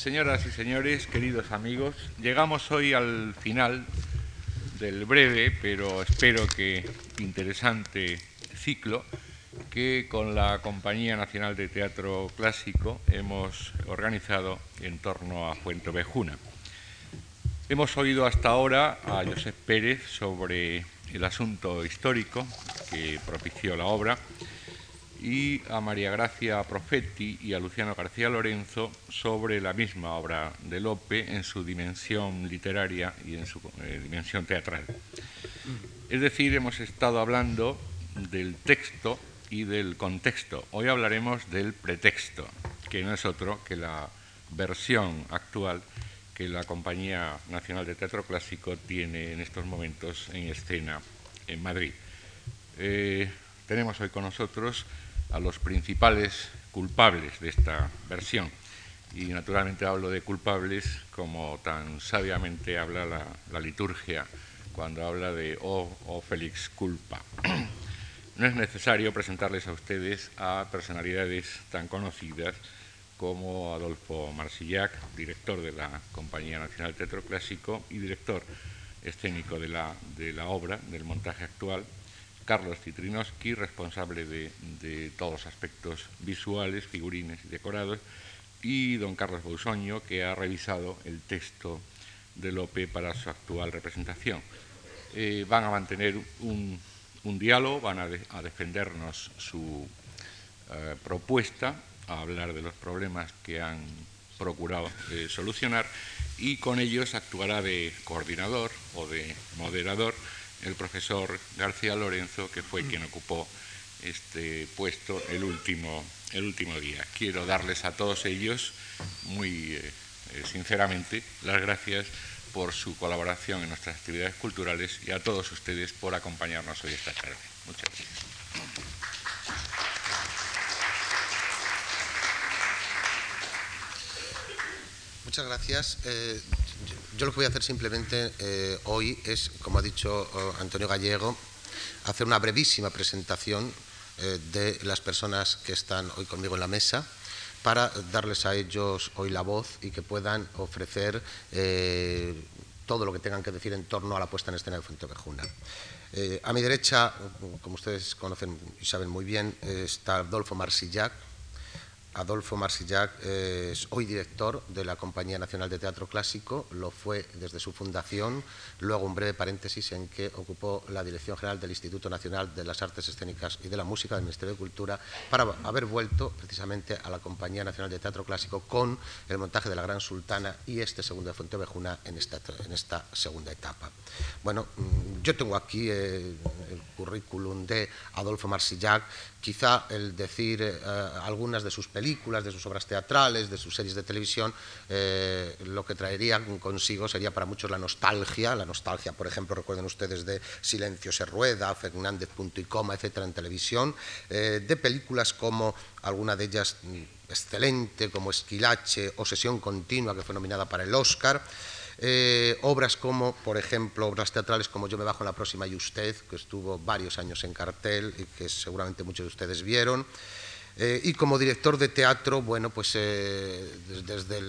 Señoras y señores, queridos amigos, llegamos hoy al final del breve, pero espero que interesante ciclo que con la Compañía Nacional de Teatro Clásico hemos organizado en torno a Fuentevejuna. Hemos oído hasta ahora a Josep Pérez sobre el asunto histórico que propició la obra y a María Gracia Profetti y a Luciano García Lorenzo sobre la misma obra de Lope en su dimensión literaria y en su eh, dimensión teatral. Es decir, hemos estado hablando del texto y del contexto. Hoy hablaremos del pretexto, que no es otro que la versión actual que la Compañía Nacional de Teatro Clásico tiene en estos momentos en escena en Madrid. Eh, tenemos hoy con nosotros a los principales culpables de esta versión. Y naturalmente hablo de culpables como tan sabiamente habla la, liturgia cuando habla de O, oh, oh Félix culpa. No es necesario presentarles a ustedes a personalidades tan conocidas como Adolfo Marsillac, director de la Compañía Nacional Teatro Clásico y director escénico de la, de la obra, del montaje actual, Carlos Citrinowski, responsable de, todos los aspectos visuales, figurines y decorados, y don Carlos Bousoño, que ha revisado el texto de Lope para su actual representación. Eh, van a mantener un, diálogo, van a, defendernos su eh, propuesta, a hablar de los problemas que han procurado eh, solucionar y con ellos actuará de coordinador o de moderador el profesor García Lorenzo, que fue quien ocupó este puesto el último, el último día. Quiero darles a todos ellos, muy eh, eh, sinceramente, las gracias por su colaboración en nuestras actividades culturales y a todos ustedes por acompañarnos hoy esta tarde. Muchas gracias. Muchas gracias. Eh, yo lo que voy a hacer simplemente eh, hoy es, como ha dicho eh, Antonio Gallego, hacer una brevísima presentación eh, de las personas que están hoy conmigo en la mesa para darles a ellos hoy la voz y que puedan ofrecer todo lo que tengan que decir en torno a la puesta en escena de Fuentevejuna. a mi derecha, como ustedes conocen y saben muy bien, está Adolfo Marsillac, Adolfo Marsillac es hoy director de la Compañía Nacional de Teatro Clásico, lo fue desde su fundación, luego un breve paréntesis en que ocupó la dirección general del Instituto Nacional de las Artes Escénicas y de la Música del Ministerio de Cultura para haber vuelto precisamente a la Compañía Nacional de Teatro Clásico con el montaje de La Gran Sultana y este segundo de Fuentevejuna en esta, en segunda etapa. Bueno, mm, yo tengo aquí eh, el currículum de Adolfo Marsillac, quizá el decir eh, algunas de sus películas, de sus obras teatrales, de sus series de televisión, eh, lo que traería consigo sería para muchos la nostalgia, la nostalgia, por ejemplo, recuerden ustedes de Silencio se rueda, Fernández punto y coma, etcétera, en televisión, eh, de películas como alguna de ellas mm, excelente, como Esquilache o Continua, que fue nominada para el Oscar, eh, obras como, por ejemplo, obras teatrales como Yo me bajo en la próxima y usted, que estuvo varios años en cartel y que seguramente muchos de ustedes vieron. Eh, y como director de teatro, bueno, pues eh, desde,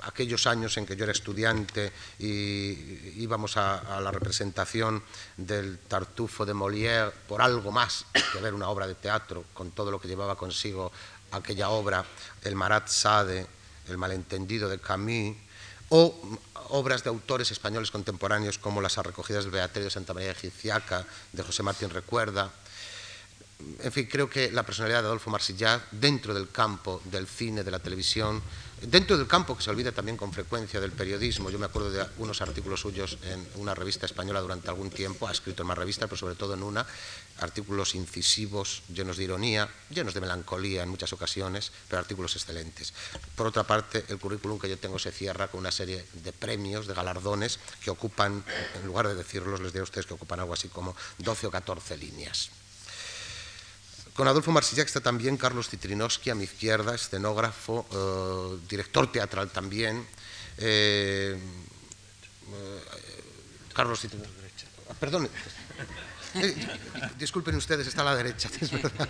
aquellos años en que yo era estudiante y íbamos a, la representación del Tartufo de Molière por algo más que ver una obra de teatro, con todo lo que llevaba consigo aquella obra, el Marat Sade, el malentendido de Camus, o obras de autores españoles contemporáneos como las recogidas de Beatriz de Santa María de Giciaca, de José Martín Recuerda. En fin, creo que la personalidad de Adolfo Marsillac, dentro del campo del cine, de la televisión, Dentro del campo que se olvida también con frecuencia del periodismo, yo me acuerdo de unos artículos suyos en una revista española durante algún tiempo, ha escrito en más revistas, pero sobre todo en una, artículos incisivos, llenos de ironía, llenos de melancolía en muchas ocasiones, pero artículos excelentes. Por otra parte, el currículum que yo tengo se cierra con una serie de premios, de galardones, que ocupan, en lugar de decirlos, les diré a ustedes que ocupan algo así como 12 o 14 líneas. Con Adolfo Marsillac está también Carlos Citrinowski a mi izquierda, escenógrafo, eh, director teatral también. Eh, eh, Carlos Citrinowski, ah, perdón. Eh, disculpen ustedes, está a la derecha, es verdad.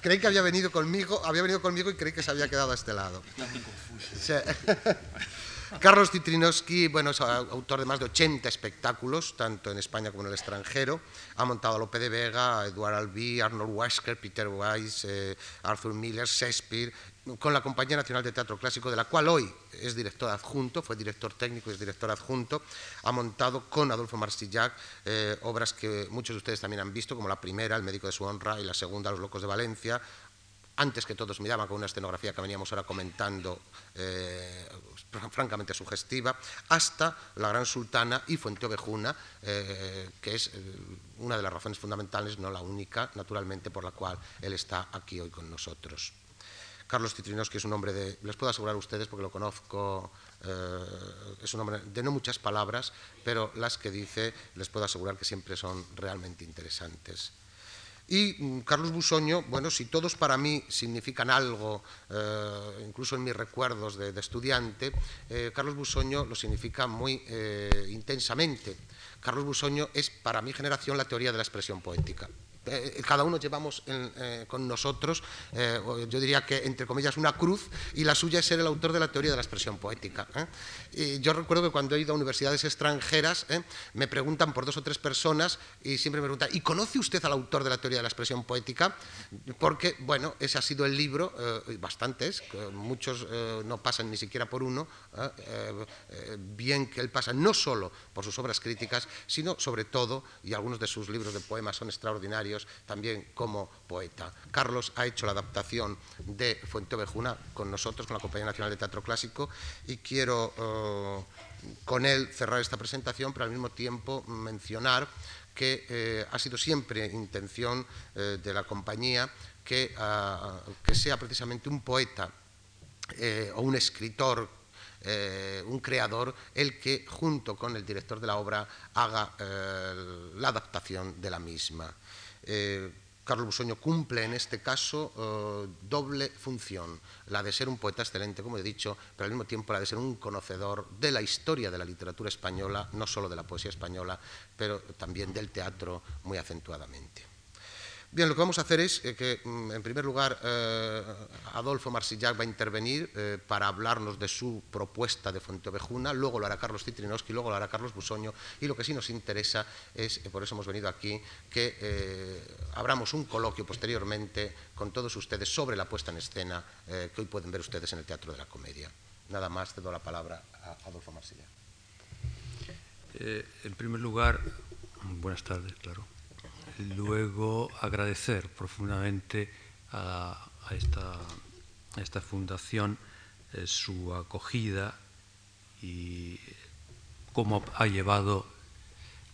Creí que había venido conmigo, había venido conmigo y creí que se había quedado a este lado. Sí. Carlos Titrinowski, bueno, es autor de más de 80 espectáculos, tanto en España como en el extranjero. Ha montado a Lope de Vega, a Eduard Albí, Arnold Wesker, Peter Weiss, eh, Arthur Miller, Shakespeare, con la Compañía Nacional de Teatro Clásico, de la cual hoy es director adjunto, fue director técnico y es director adjunto. Ha montado con Adolfo Marsillac eh, obras que muchos de ustedes también han visto, como la primera, El médico de su honra, y la segunda, Los locos de Valencia, antes que todos miraban con una escenografía que veníamos ahora comentando eh, francamente sugestiva, hasta La Gran Sultana y Fuente Ovejuna, eh, que es eh, una de las razones fundamentales, no la única, naturalmente, por la cual él está aquí hoy con nosotros. Carlos Citrinos, es un hombre de, les puedo asegurar a ustedes porque lo conozco, es un hombre de no muchas palabras, pero las que dice les puedo asegurar que siempre son realmente interesantes. Y mm, Carlos Busoño, bueno, si todos para mí significan algo, eh, incluso en mis recuerdos de, estudiante, eh, Carlos Busoño lo significa muy eh, intensamente. Carlos Busoño es para mi generación la teoría de la expresión poética. Eh, cada uno llevamos eh, con nosotros, eh, yo diría que entre comillas, una cruz, y la suya es ser el autor de la teoría de la expresión poética. Yo recuerdo que cuando he ido a universidades extranjeras, me preguntan por dos o tres personas y siempre me preguntan, ¿y conoce usted al autor de la teoría de la expresión poética? Porque, bueno, ese ha sido el libro, bastantes, muchos no pasan ni siquiera por uno, bien que él pasa no solo por sus obras críticas, sino sobre todo, y algunos de sus libros de poemas son extraordinarios, también como poeta. Carlos ha hecho la adaptación de Fuente Ovejuna con nosotros, con la Compañía Nacional de Teatro Clásico, y quiero eh, con él cerrar esta presentación, pero al mismo tiempo mencionar que eh, ha sido siempre intención eh, de la compañía ah, que, sea precisamente un poeta o un escritor un creador el que, junto con el director de la obra, haga la adaptación de la misma. Eh, Carlos Busoño cumple en este caso eh, doble función, la de ser un poeta excelente, como he dicho, pero al mismo tiempo la de ser un conocedor de la historia de la literatura española, no solo de la poesía española, pero también del teatro muy acentuadamente. Bien, lo que vamos a hacer es eh, que, mm, en primer lugar, eh, Adolfo Marsillac va a intervenir eh, para hablarnos de su propuesta de Fuenteovejuna, luego lo hará Carlos Citrinowski, luego lo hará Carlos Busoño, y lo que sí nos interesa es, por eso hemos venido aquí, que abramos un coloquio posteriormente con todos ustedes sobre la puesta en escena que hoy pueden ver ustedes en el Teatro de la Comedia. Nada más, te doy la palabra a Adolfo Marsillac. en primer lugar, buenas tardes, claro luego agradecer profundamente a, esta, fundación eh, su acogida y cómo ha llevado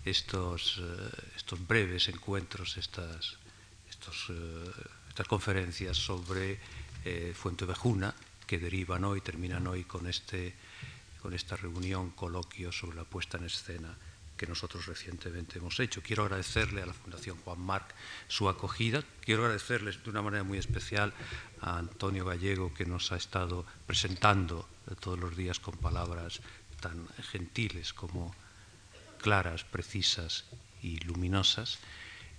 estos, eh, breves encuentros, estas, eh, estas conferencias sobre Fuente Vejuna, que derivan hoy, terminan hoy con, este, con esta reunión, coloquio sobre la puesta en escena que nosotros recientemente hemos hecho. Quiero agradecerle a la Fundación Juan Marc su acogida. Quiero agradecerles de una manera muy especial a Antonio Gallego, que nos ha estado presentando todos los días con palabras tan gentiles como claras, precisas y luminosas.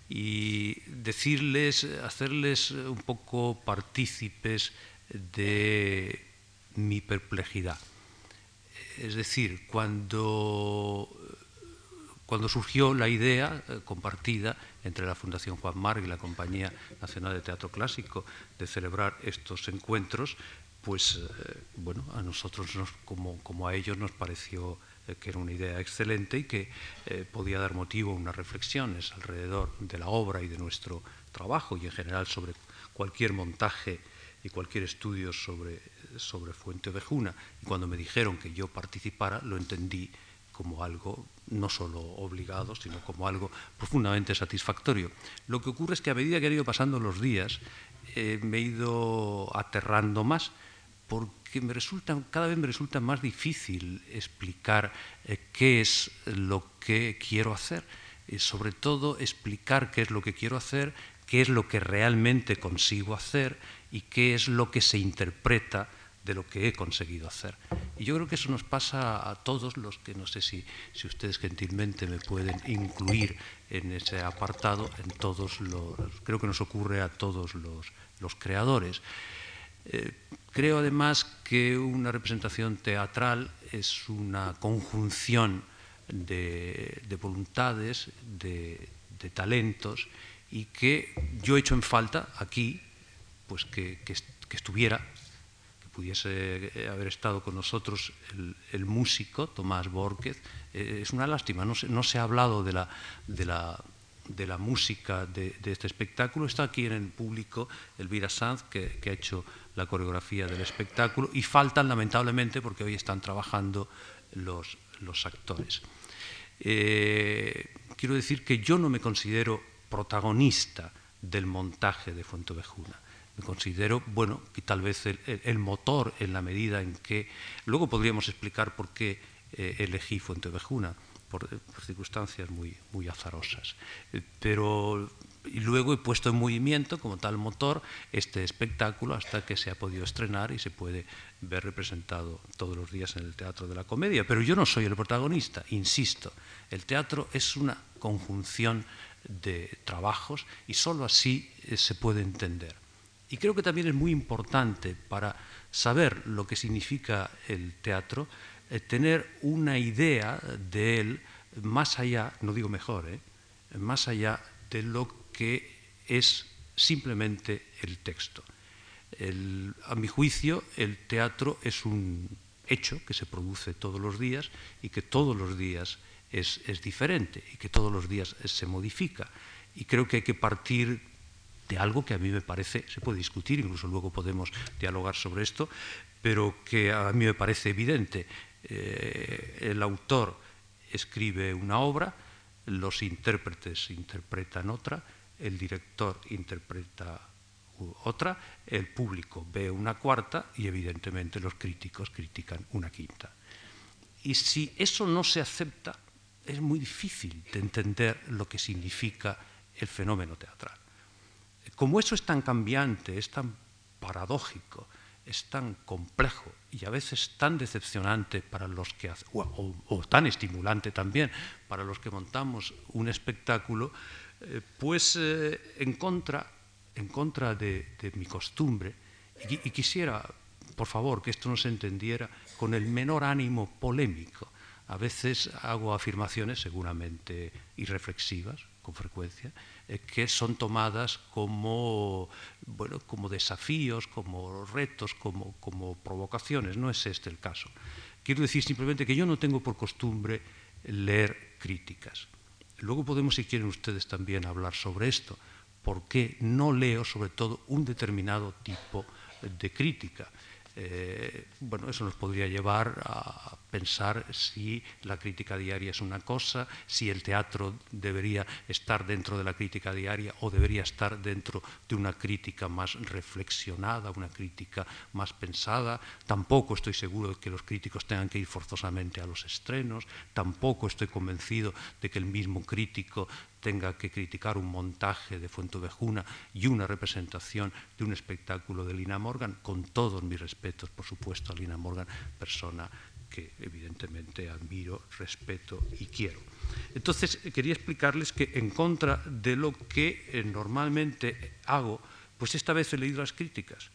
Y decirles, hacerles un poco partícipes de mi perplejidad. Es decir, cuando cuando surgió la idea eh, compartida entre la Fundación Juan Marc y la Compañía Nacional de Teatro Clásico de celebrar estos encuentros, pues eh, bueno, a nosotros como, como, a ellos nos pareció eh, que era una idea excelente y que podía dar motivo a unas reflexiones alrededor de la obra y de nuestro trabajo y en general sobre cualquier montaje y cualquier estudio sobre, sobre Fuente Ovejuna. Y cuando me dijeron que yo participara, lo entendí como algo no solo obligado, sino como algo profundamente satisfactorio. Lo que ocurre es que a medida que han ido pasando los días, eh, me he ido aterrando más, porque me resulta, cada vez me resulta más difícil explicar eh, qué es lo que quiero hacer, y sobre todo explicar qué es lo que quiero hacer, qué es lo que realmente consigo hacer y qué es lo que se interpreta de lo que he conseguido hacer. Y yo creo que eso nos pasa a todos los que no sé si, si ustedes gentilmente me pueden incluir en ese apartado, en todos los, creo que nos ocurre a todos los, los creadores. Eh, creo además que una representación teatral es una conjunción de, de voluntades, de, de, talentos, y que yo he hecho en falta aquí pues que, que, que estuviera pudiese eh, haber estado con nosotros el, músico Tomás Borquez. Eh, es una lástima, no se, no se, ha hablado de la, de la, de la música de, de, este espectáculo. Está aquí en el público Elvira Sanz, que, que, ha hecho la coreografía del espectáculo, y faltan lamentablemente porque hoy están trabajando los, los actores. Eh, quiero decir que yo no me considero protagonista del montaje de Fuentevejuna me considero, bueno, y tal vez el, motor en la medida en que... Luego podríamos explicar por qué eh, elegí Fuentevejuna, por, por circunstancias muy, azarosas. Eh, pero luego he puesto en movimiento como tal motor este espectáculo hasta que se ha podido estrenar y se puede ver representado todos los días en el Teatro de la Comedia. Pero yo no soy el protagonista, insisto. El teatro es una conjunción de trabajos y sólo así eh, se puede entender. Y creo que también es muy importante para saber lo que significa el teatro, eh, tener una idea de él más allá, no digo mejor, eh, más allá de lo que es simplemente el texto. A mi juicio, el teatro es un hecho que se produce todos los días y que todos los días es, es diferente y que todos los días se modifica. Y creo que hay que partir de algo que a mí me parece, se puede discutir, incluso luego podemos dialogar sobre esto, pero que a mí me parece evidente. Eh, el autor escribe una obra, los intérpretes interpretan otra, el director interpreta otra, el público ve una cuarta y evidentemente los críticos critican una quinta. Y si eso no se acepta, es muy difícil de entender lo que significa el fenómeno teatral. Como eso es tan cambiante, es tan paradójico, es tan complejo y a veces tan decepcionante para los que o, o, tan estimulante también para los que montamos un espectáculo, eh, pues eh, en contra, en contra de, mi costumbre, y, quisiera, por favor, que esto no se entendiera con el menor ánimo polémico. A veces hago afirmaciones seguramente irreflexivas, con frecuencia, eh, que son tomadas como, bueno, como desafíos, como retos, como, como provocaciones. No es este el caso. Quiero decir simplemente que yo no tengo por costumbre leer críticas. Luego podemos, si quieren ustedes también, hablar sobre esto, porque no leo sobre todo un determinado tipo de crítica. Eh, bueno, eso nos podría llevar a pensar si la crítica diaria es una cosa, si el teatro debería estar dentro de la crítica diaria o debería estar dentro de una crítica más reflexionada, una crítica más pensada. Tampoco estoy seguro de que los críticos tengan que ir forzosamente a los estrenos, tampoco estoy convencido de que el mismo crítico tenga que criticar un montaje de Fuentevejuna y una representación de un espectáculo de Lina Morgan, con todos mis respetos, por supuesto, a Lina Morgan, persona que evidentemente admiro, respeto y quiero. Entonces, quería explicarles que en contra de lo que eh, normalmente hago, pues esta vez he leído las críticas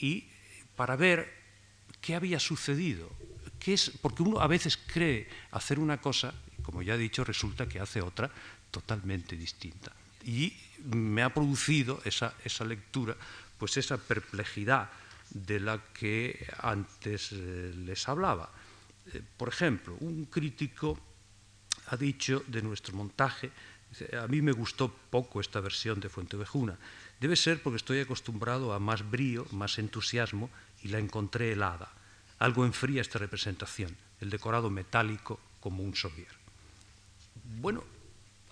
y para ver qué había sucedido, qué es, porque uno a veces cree hacer una cosa, como ya he dicho, resulta que hace otra, totalmente distinta. Y me ha producido esa, esa lectura, pues esa perplejidad de la que antes eh, les hablaba. Eh, por ejemplo, un crítico ha dicho de nuestro montaje, a mí me gustó poco esta versión de Fuentevejuna. Debe ser porque estoy acostumbrado a más brío, más entusiasmo y la encontré helada. Algo enfría esta representación, el decorado metálico como un sovier. Bueno,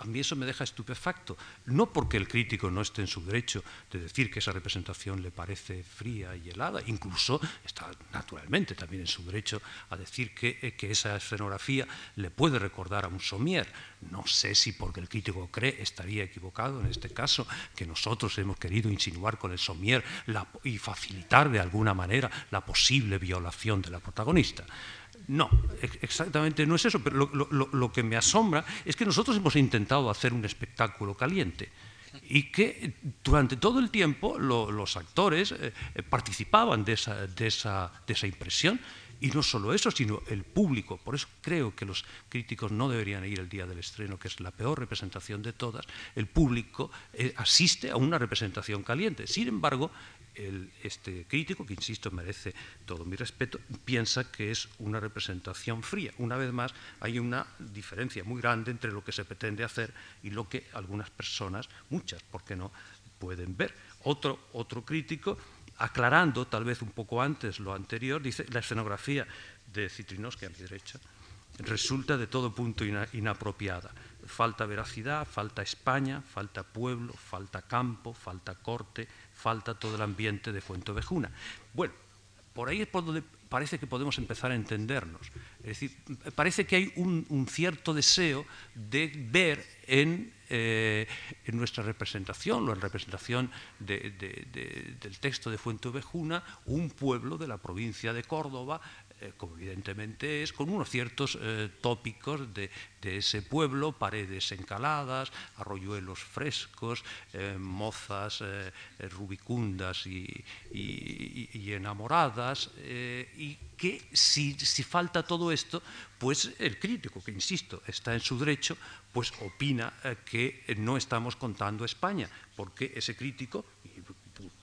a mí eso me deja estupefacto. No porque el crítico no esté en su derecho de decir que esa representación le parece fría y helada, incluso está naturalmente también en su derecho a decir que, eh, que esa escenografía le puede recordar a un somier. No sé si porque el crítico cree estaría equivocado en este caso, que nosotros hemos querido insinuar con el somier y facilitar de alguna manera la posible violación de la protagonista. No, exactamente no es eso, pero lo, que me asombra es que nosotros hemos intentado hacer un espectáculo caliente y que durante todo el tiempo los actores eh, participaban de esa, de, esa, de esa impresión y no solo eso, sino el público. Por eso creo que los críticos no deberían ir el día del estreno, que es la peor representación de todas. El público eh, asiste a una representación caliente. Sin embargo, este crítico, que insisto merece todo mi respeto, piensa que es una representación fría. Una vez más, hay una diferencia muy grande entre lo que se pretende hacer y lo que algunas personas, muchas, ¿por qué no?, pueden ver. Otro, otro crítico, aclarando tal vez un poco antes lo anterior, dice, la escenografía de Citrinosky a mi derecha resulta de todo punto inapropiada. Falta veracidad, falta España, falta pueblo, falta campo, falta corte, falta todo el ambiente de Fuentovejuna. Bueno, por ahí es por donde parece que podemos empezar a entendernos. Es decir, parece que hay un, cierto deseo de ver en, eh, nuestra representación, o en representación del texto de Fuentovejuna, un pueblo de la provincia de Córdoba eh, como evidentemente es, con unos ciertos eh, tópicos de, ese pueblo, paredes encaladas, arroyuelos frescos, eh, mozas rubicundas y, enamoradas, y que si, si, falta todo esto, pues el crítico, que insisto, está en su derecho, pues opina que no estamos contando España, porque ese crítico,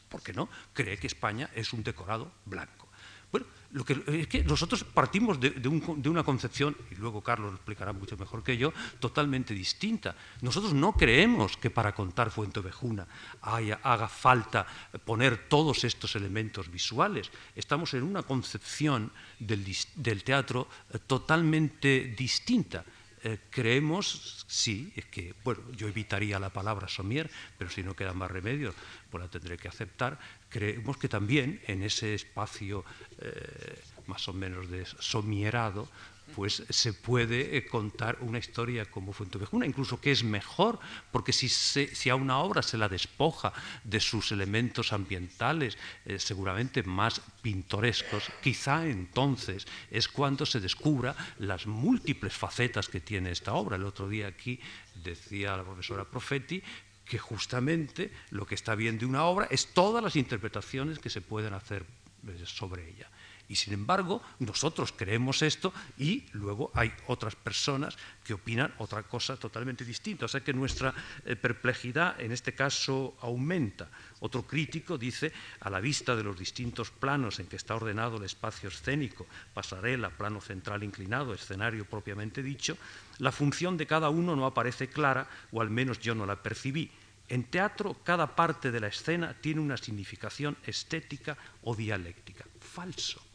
¿por qué no?, cree que España es un decorado blanco. Bueno, lo que, es que nosotros partimos de, una concepción, y luego Carlos lo explicará mucho mejor que yo, totalmente distinta. Nosotros no creemos que para contar Fuentevejuna haya, haga falta poner todos estos elementos visuales. Estamos en una concepción del, teatro eh, totalmente distinta. Eh, creemos, sí, es que, bueno, yo evitaría la palabra somier, pero si no queda más remedio, pues la tendré que aceptar, creemos que también en ese espacio eh, más o menos de somierado, pues se puede eh, contar una historia como Fuentevejuna, incluso que es mejor, porque si, si, a una obra se la despoja de sus elementos ambientales, eh, seguramente más pintorescos, quizá entonces es cuando se descubra las múltiples facetas que tiene esta obra. El otro día aquí decía la profesora Profetti que justamente lo que está bien de una obra es todas las interpretaciones que se pueden hacer eh, sobre ella. Y sin embargo, nosotros creemos esto y luego hay otras personas que opinan otra cosa totalmente distinta. O sea que nuestra eh, perplejidad en este caso aumenta. Otro crítico dice, a la vista de los distintos planos en que está ordenado el espacio escénico, pasarela, plano central inclinado, escenario propiamente dicho, la función de cada uno no aparece clara, o al menos yo no la percibí. En teatro, cada parte de la escena tiene una significación estética o dialéctica. Falso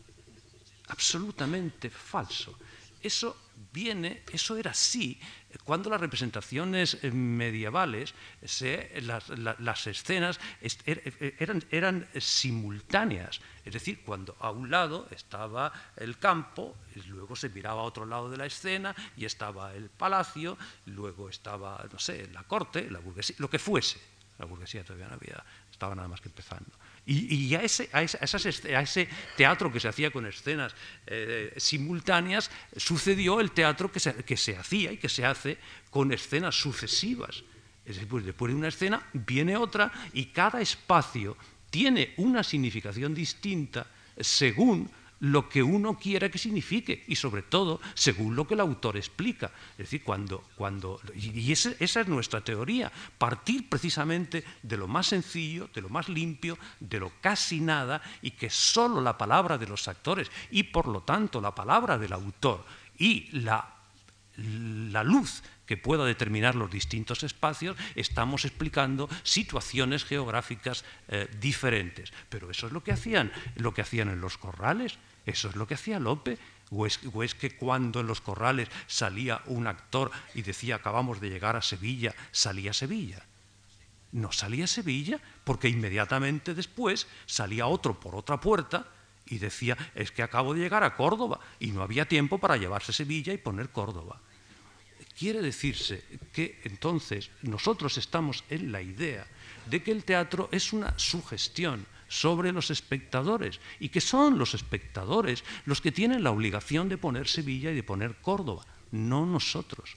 absolutamente falso. Eso viene, eso era así cuando las representaciones eh, medievales, las, escenas er, er, eran, eran, simultáneas. Es decir, cuando a un lado estaba el campo, luego se miraba a otro lado de la escena y estaba el palacio, luego estaba, no sé, la corte, la burguesía, lo que fuese. La burguesía todavía no había, estaba nada más que empezando. Y, a, ese, a, ese, teatro que se hacía con escenas eh, simultáneas sucedió el teatro que se, que se, hacía y que se hace con escenas sucesivas. Es decir, pues después de una escena viene otra y cada espacio tiene una significación distinta según lo que uno quiera que signifique y sobre todo según lo que el autor explica. Es decir, cuando, cuando y esa es nuestra teoría, partir precisamente de lo más sencillo, de lo más limpio, de lo casi nada y que solo la palabra de los actores y por lo tanto la palabra del autor y la, la luz que pueda determinar los distintos espacios, estamos explicando situaciones geográficas eh, diferentes. Pero eso es lo que hacían, lo que hacían en los corrales. Eso es lo que hacía Lope. ¿O es, que cuando en los corrales salía un actor y decía acabamos de llegar a Sevilla, salía a Sevilla? No salía a Sevilla porque inmediatamente después salía otro por otra puerta y decía es que acabo de llegar a Córdoba y no había tiempo para llevarse Sevilla y poner Córdoba. Quiere decirse que entonces nosotros estamos en la idea de que el teatro es una sugestión sobre los espectadores. Y que son los espectadores los que tienen la obligación de poner Sevilla y de poner Córdoba, no nosotros,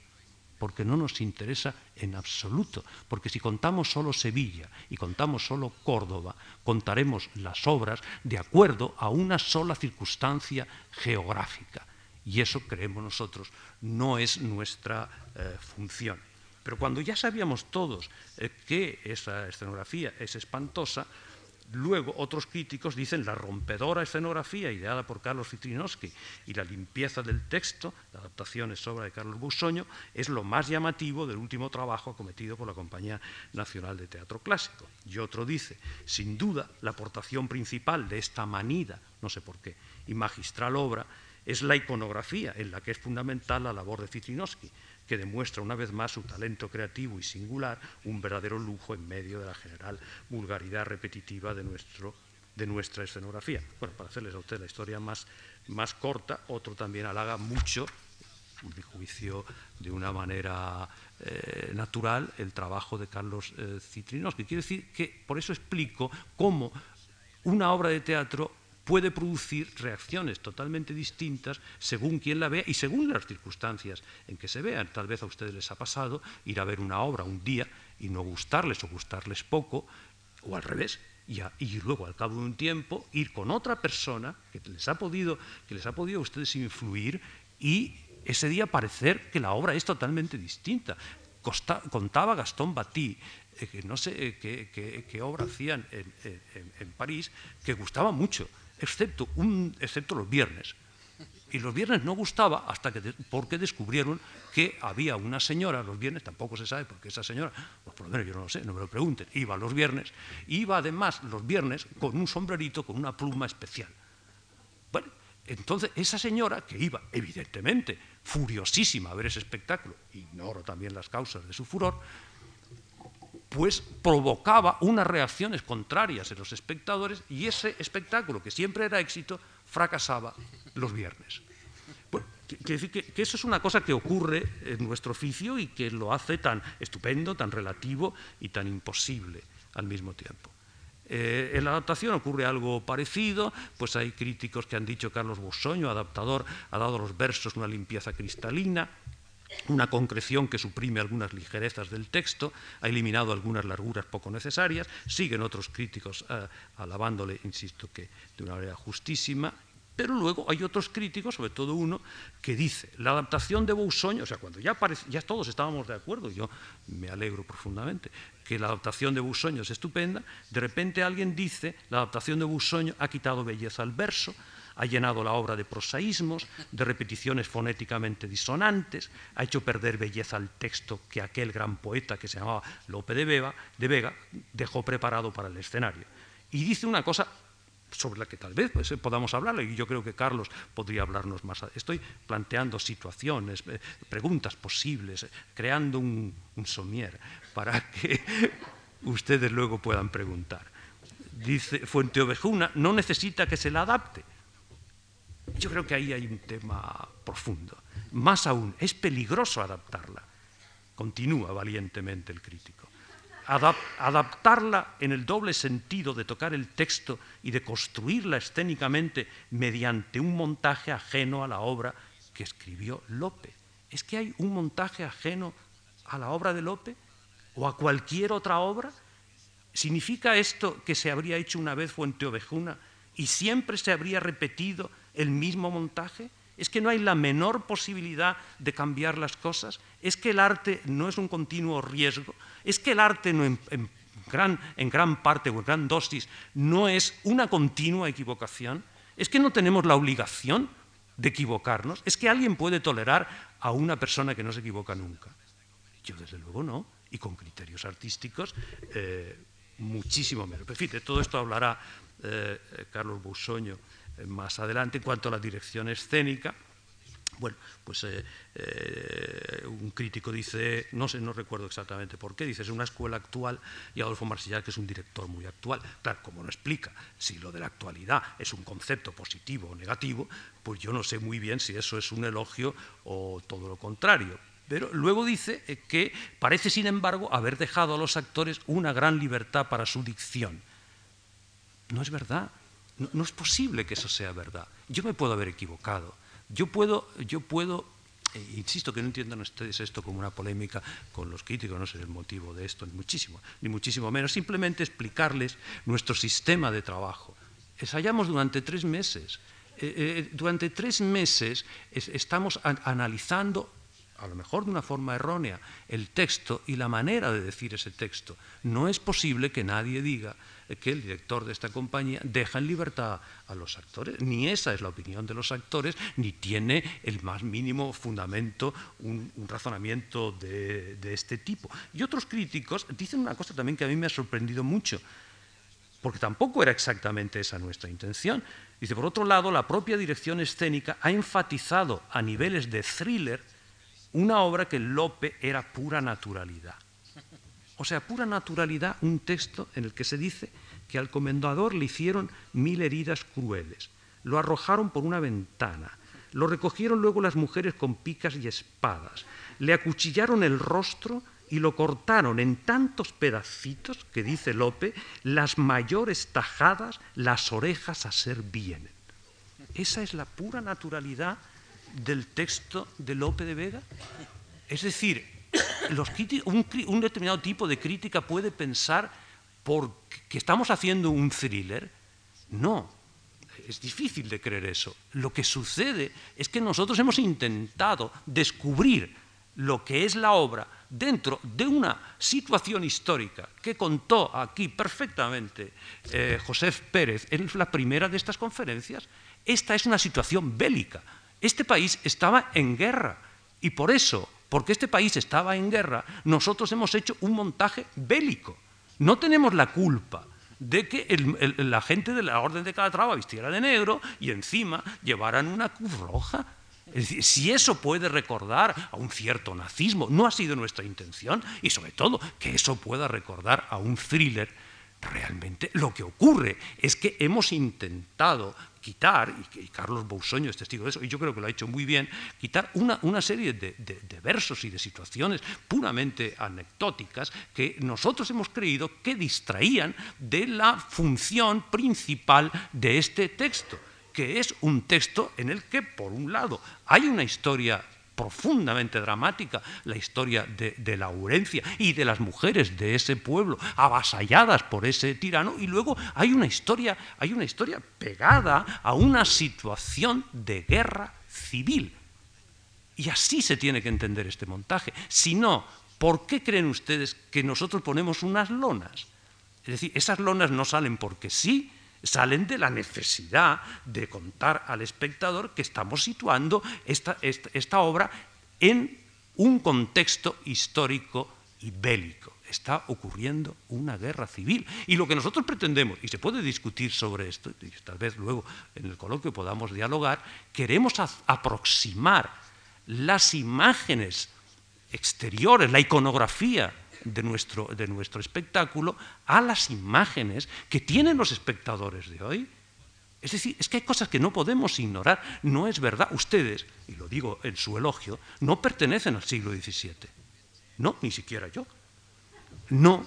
porque no nos interesa en absoluto, porque si contamos solo Sevilla y contamos solo Córdoba, contaremos las obras de acuerdo a una sola circunstancia geográfica. Y eso, creemos nosotros, no es nuestra eh, función. Pero cuando ya sabíamos todos eh, que esa escenografía es espantosa, Luego, otros críticos dicen la rompedora escenografía ideada por Carlos Citrinowski y la limpieza del texto, la adaptación es obra de Carlos Busoño, es lo más llamativo del último trabajo acometido por la Compañía Nacional de Teatro Clásico. Y otro dice, sin duda, la aportación principal de esta manida, no sé por qué, y magistral obra es la iconografía, en la que es fundamental la labor de Citrinowski, que demuestra una vez más su talento creativo y singular, un verdadero lujo en medio de la general vulgaridad repetitiva de, nuestro, de nuestra escenografía. Bueno, para hacerles a usted la historia más, más corta, otro también halaga mucho, mi juicio, de una manera eh, natural, el trabajo de Carlos eh, Citrinowski. Quiere decir que, por eso explico cómo una obra de teatro puede producir reacciones totalmente distintas según quien la vea y según las circunstancias en que se vean. Tal vez a ustedes les ha pasado ir a ver una obra un día y no gustarles o gustarles poco, o al revés, y, luego al cabo de un tiempo ir con otra persona que les ha podido, que les ha podido a ustedes influir y ese día parecer que la obra es totalmente distinta. contaba Gastón Batí eh, que no sé eh, qué, obra hacían en, en París, que gustaba mucho excepto, los viernes. Y los viernes no gustaba hasta que porque descubrieron que había una señora los viernes, tampoco se sabe porque esa señora, pues por lo menos yo no lo sé, no me lo pregunten, iba los viernes, iba además los viernes con un sombrerito con una pluma especial. Bueno, entonces esa señora que iba evidentemente furiosísima a ver ese espectáculo, ignoro también las causas de su furor, pues provocaba unas reacciones contrarias en los espectadores y ese espectáculo, que siempre era éxito, fracasaba los viernes. decir que, eso es una cosa que ocurre en nuestro oficio y que lo hace tan estupendo, tan relativo y tan imposible al mismo tiempo. Eh, en la adaptación ocurre algo parecido, pues hay críticos que han dicho Carlos Bosoño, adaptador, ha dado a los versos una limpieza cristalina, una concreción que suprime algunas ligerezas del texto, ha eliminado algunas larguras poco necesarias, siguen otros críticos eh, alabándole, insisto, que de una manera justísima, pero luego hay otros críticos, sobre todo uno, que dice, la adaptación de Boussogne, o sea, cuando ya, ya todos estábamos de acuerdo, yo me alegro profundamente, que la adaptación de Boussogne es estupenda, de repente alguien dice, la adaptación de Boussogne ha quitado belleza al verso, ha llenado la obra de prosaísmos, de repeticiones fonéticamente disonantes, ha hecho perder belleza al texto que aquel gran poeta que se llamaba Lope de Vega, de Vega dejó preparado para el escenario. Y dice una cosa sobre la que tal vez pues, podamos hablar, y yo creo que Carlos podría hablarnos más. Estoy planteando situaciones, eh, preguntas posibles, creando un, un somier para que ustedes luego puedan preguntar. Dice Fuente Ovejuna, no necesita que se la adapte, yo creo que ahí hay un tema profundo. Más aún, es peligroso adaptarla. Continúa valientemente el crítico. adaptarla en el doble sentido de tocar el texto y de construirla escénicamente mediante un montaje ajeno a la obra que escribió Lope. ¿Es que hay un montaje ajeno a la obra de Lope o a cualquier otra obra? ¿Significa esto que se habría hecho una vez Fuente Ovejuna y siempre se habría repetido el mismo montaje? ¿Es que no hay la menor posibilidad de cambiar las cosas? ¿Es que el arte no es un continuo riesgo? ¿Es que el arte en, gran, en parte o en gran dosis no es una continua equivocación? ¿Es que no tenemos la obligación de equivocarnos? ¿Es que alguien puede tolerar a una persona que no se equivoca nunca? Yo desde luego no, y con criterios artísticos eh, muchísimo menos. Pero, todo esto hablará eh, Carlos Busoño más adelante. En cuanto a la dirección escénica, bueno, pues eh, eh, un crítico dice, no sé, no recuerdo exactamente por qué, dice, es una escuela actual y Adolfo Marsillar, que es un director muy actual. Claro, como no explica si lo de la actualidad es un concepto positivo o negativo, pues yo no sé muy bien si eso es un elogio o todo lo contrario. Pero luego dice eh, que parece, sin embargo, haber dejado a los actores una gran libertad para su dicción. No es verdad. No es posible que eso sea verdad. Yo me puedo haber equivocado. Yo puedo, yo puedo eh, insisto que no entiendan ustedes esto como una polémica con los críticos, no es el motivo de esto, ni muchísimo, ni muchísimo menos, simplemente explicarles nuestro sistema de trabajo. Ensayamos durante tres meses. Eh, eh, durante tres meses estamos analizando a lo mejor de una forma errónea, el texto y la manera de decir ese texto. No es posible que nadie diga que el director de esta compañía deja en libertad a los actores. Ni esa es la opinión de los actores, ni tiene el más mínimo fundamento un, razonamiento de, de este tipo. Y otros críticos dicen una cosa también que a mí me ha sorprendido mucho, porque tampoco era exactamente esa nuestra intención. Dice, por otro lado, la propia dirección escénica ha enfatizado a niveles de thriller una obra que Lope era pura naturalidad. O sea, pura naturalidad, un texto en el que se dice que al comendador le hicieron mil heridas crueles, lo arrojaron por una ventana, lo recogieron luego las mujeres con picas y espadas, le acuchillaron el rostro y lo cortaron en tantos pedacitos que dice Lope, las mayores tajadas las orejas a ser vienen. Esa es la pura naturalidad del texto de Lope de Vega? Es decir, un, determinado tipo de crítica puede pensar que estamos haciendo un thriller. No, es difícil de creer eso. Lo que sucede es que nosotros hemos intentado descubrir lo que es la obra dentro de una situación histórica que contó aquí perfectamente eh, José Pérez en la primera de estas conferencias. Esta es una situación bélica este país estaba en guerra y por eso, porque este país estaba en guerra, nosotros hemos hecho un montaje bélico. No tenemos la culpa de que la gente de la Orden de Calatrava vistiera de negro y encima llevaran una cruz roja. Si eso puede recordar a un cierto nazismo, no ha sido nuestra intención, y sobre todo que eso pueda recordar a un thriller, realmente lo que ocurre es que hemos intentado quitar, y, Carlos Bousoño es testigo de eso, y yo creo que lo ha hecho muy bien, quitar una, una serie de, de, versos y de situaciones puramente anecdóticas que nosotros hemos creído que distraían de la función principal de este texto, que es un texto en el que, por un lado, hay una historia profundamente dramática la historia de, de, Laurencia y de las mujeres de ese pueblo avasalladas por ese tirano y luego hay una historia, hay una historia pegada a una situación de guerra civil. Y así se tiene que entender este montaje. Si no, ¿por qué creen ustedes que nosotros ponemos unas lonas? Es decir, esas lonas no salen porque sí, salen de la necesidad de contar al espectador que estamos situando esta, esta, obra en un contexto histórico y bélico. Está ocurriendo una guerra civil. Y lo que nosotros pretendemos, y se puede discutir sobre esto, y tal vez luego en el coloquio podamos dialogar, queremos aproximar las imágenes exteriores, la iconografía de nuestro, de nuestro espectáculo a las imágenes que tienen los espectadores de hoy. Es decir, es que hay cosas que no podemos ignorar. No es verdad. Ustedes, y lo digo en su elogio, no pertenecen al siglo XVII. No, ni siquiera yo. No,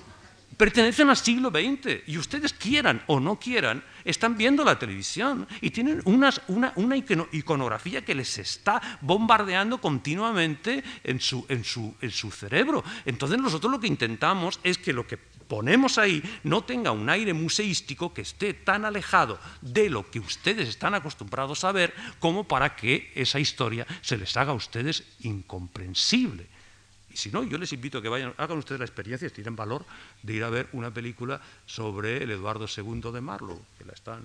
pertenecen al siglo XX y ustedes quieran o no quieran, están viendo la televisión y tienen una, iconografía que les está bombardeando continuamente en, su, en su cerebro. Entonces nosotros lo que intentamos es que lo que ponemos ahí no tenga un aire museístico que esté tan alejado de lo que ustedes están acostumbrados a ver como para que esa historia se les haga a ustedes incomprensible. Y si no, yo les invito a que vayan, hagan ustedes la experiencia, tienen valor de ir a ver una película sobre el Eduardo II de Marlowe, que la están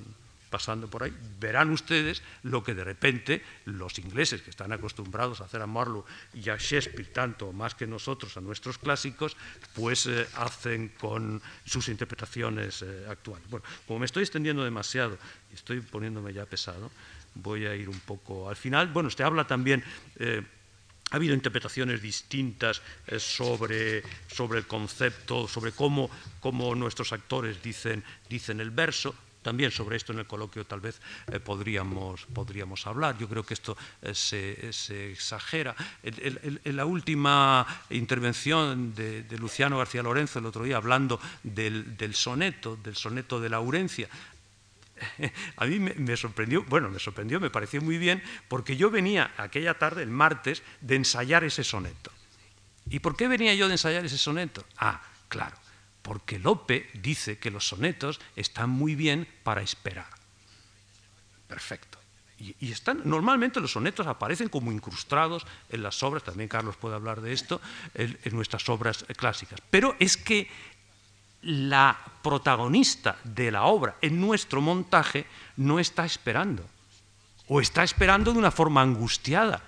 pasando por ahí, verán ustedes lo que de repente los ingleses, que están acostumbrados a hacer a Marlowe y a Shakespeare tanto más que nosotros, a nuestros clásicos, pues eh, hacen con sus interpretaciones eh, actuales. Bueno, como me estoy extendiendo demasiado y estoy poniéndome ya pesado, voy a ir un poco al final. Bueno, usted habla también... Eh, ha habido interpretaciones distintas sobre, sobre, el concepto, sobre cómo, cómo nuestros actores dicen, dicen el verso. También sobre esto en el coloquio tal vez eh, podríamos, podríamos hablar. Yo creo que esto eh, se, exagera. En, la última intervención de, Luciano García Lorenzo el otro día, hablando del, soneto, del soneto de Laurencia, a mí me, sorprendió, bueno, me sorprendió, me pareció muy bien, porque yo venía aquella tarde, el martes, de ensayar ese soneto. ¿Y por qué venía yo de ensayar ese soneto? Ah, claro, porque Lope dice que los sonetos están muy bien para esperar. Perfecto. Y, están, normalmente los sonetos aparecen como incrustados en las obras, también Carlos puede hablar de esto, en, nuestras obras clásicas. Pero es que la protagonista de la obra en nuestro montaje no está esperando, o está esperando de una forma angustiada.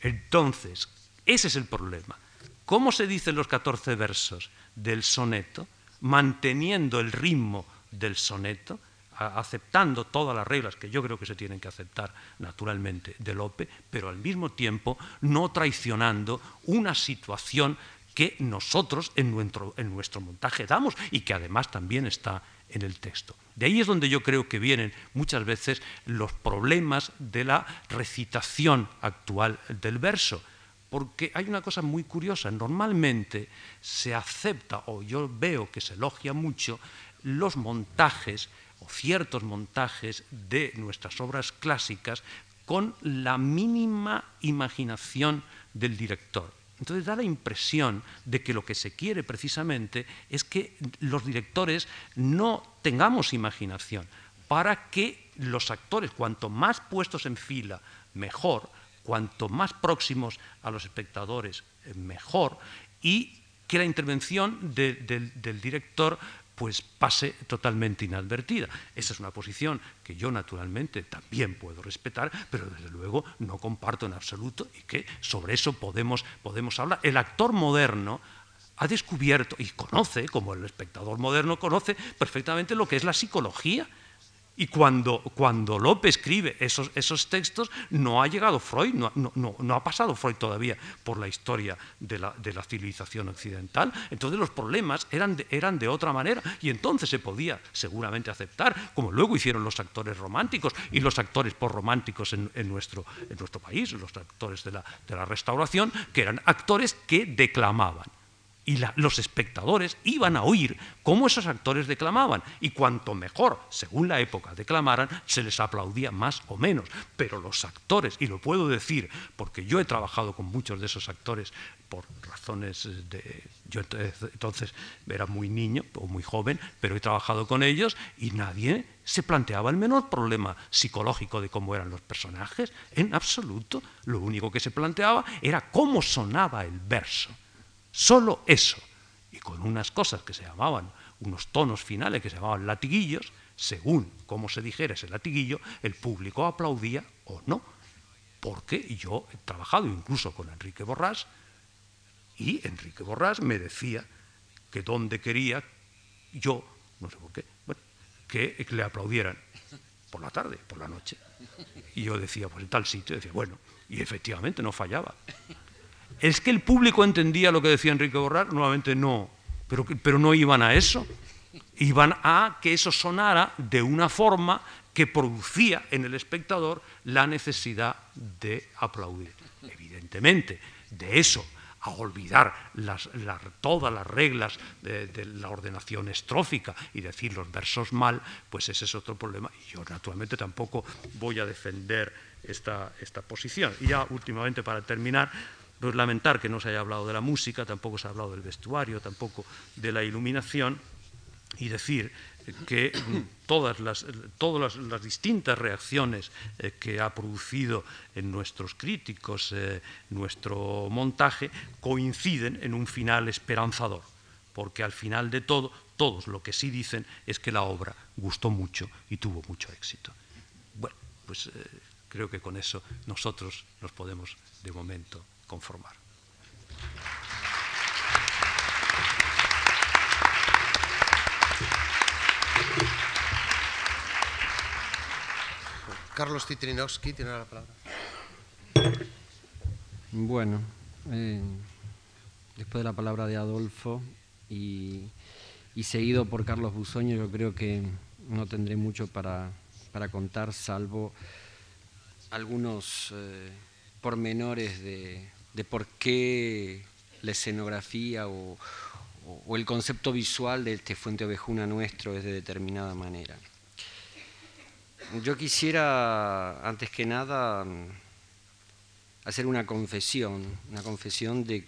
Entonces, ese es el problema. ¿Cómo se dicen los 14 versos? del soneto, manteniendo el ritmo del soneto, aceptando todas las reglas que yo creo que se tienen que aceptar naturalmente de Lope, pero al mismo tiempo no traicionando una situación que nosotros en nuestro, en nuestro montaje damos y que además también está en el texto. De ahí es donde yo creo que vienen muchas veces los problemas de la recitación actual del verso porque hay una cosa muy curiosa. Normalmente se acepta, o yo veo que se elogia mucho, los montajes o ciertos montajes de nuestras obras clásicas con la mínima imaginación del director. Entonces da la impresión de que lo que se quiere precisamente es que los directores no tengamos imaginación, para que los actores, cuanto más puestos en fila, mejor, cuanto más próximos a los espectadores, eh, mejor, y que la intervención del director pues pase totalmente inadvertida. Esa es una posición que yo naturalmente también puedo respetar, pero desde luego no comparto en absoluto y que sobre eso podemos, podemos hablar. El actor moderno ha descubierto y conoce, como el espectador moderno conoce perfectamente lo que es la psicología y cuando, cuando Lope escribe esos, esos textos, no ha llegado Freud, no, no, ha pasado Freud todavía por la historia de la, de la civilización occidental. Entonces los problemas eran de, eran de otra manera y entonces se podía seguramente aceptar, como luego hicieron los actores románticos y los actores porrománticos en, en, nuestro, en nuestro país, los actores de la, de la restauración, que eran actores que declamaban y los espectadores iban a oír cómo esos actores declamaban y cuanto mejor, según la época, declamaran, se les aplaudía más o menos. Pero los actores, y lo puedo decir porque yo he trabajado con muchos de esos actores por razones de... Yo entonces era muy niño o muy joven, pero he trabajado con ellos y nadie se planteaba el menor problema psicológico de cómo eran los personajes, en absoluto. Lo único que se planteaba era cómo sonaba el verso Solo eso. Y con unas cosas que se llamaban, unos tonos finales que se llamaban latiguillos, según cómo se dijera ese latiguillo, el público aplaudía o no. Porque yo he trabajado incluso con Enrique Borrás y Enrique Borrás me decía que donde quería yo, no sé por qué, que le aplaudieran por la tarde, por la noche. Y yo decía, pues en tal sitio, decía, bueno, y efectivamente no fallaba. ¿Es que el público entendía lo que decía Enrique Borrar? Nuevamente no, pero, pero no iban a eso. Iban a que eso sonara de una forma que producía en el espectador la necesidad de aplaudir. Evidentemente, de eso a olvidar todas las reglas de, la ordenación estrófica y decir los versos mal, pues ese es otro problema. Y yo naturalmente tampoco voy a defender esta, esta posición. Y ya últimamente para terminar, no es lamentar que no se haya hablado de la música, tampoco se ha hablado del vestuario, tampoco de la iluminación, y decir que todas las, todas las, distintas reacciones eh, que ha producido en nuestros críticos eh, nuestro montaje coinciden en un final esperanzador, porque al final de todo todos lo que sí dicen es que la obra gustó mucho y tuvo mucho éxito. Bueno, pues eh, creo que con eso nosotros nos podemos de momento conformar. Carlos Titrinowski tiene la palabra. Bueno, eh, después de la palabra de Adolfo y, seguido por Carlos Busoño, yo creo que no tendré mucho para, contar, salvo algunos eh, pormenores de, por qué la escenografía o, el concepto visual de este Fuente Ovejuna nuestro es de determinada manera. Yo quisiera, antes que nada, hacer una confesión, una confesión de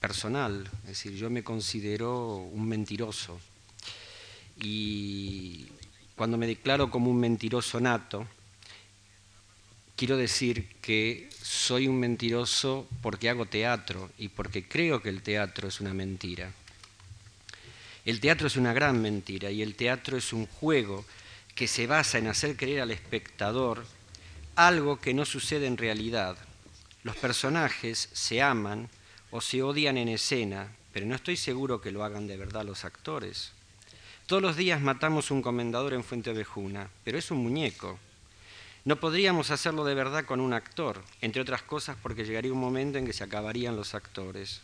personal, es decir, yo me considero un mentiroso y cuando me declaro como un mentiroso nato, quiero decir que soy un mentiroso porque hago teatro y porque creo que el teatro es una mentira. El teatro es una gran mentira y el teatro es un juego que se basa en hacer creer al espectador algo que no sucede en realidad. Los personajes se aman o se odian en escena, pero no estoy seguro que lo hagan de verdad los actores. Todos los días matamos un comendador en Fuente Ovejuna, pero es un muñeco. No podríamos hacerlo de verdad con un actor, entre otras cosas porque llegaría un momento en que se acabarían los actores.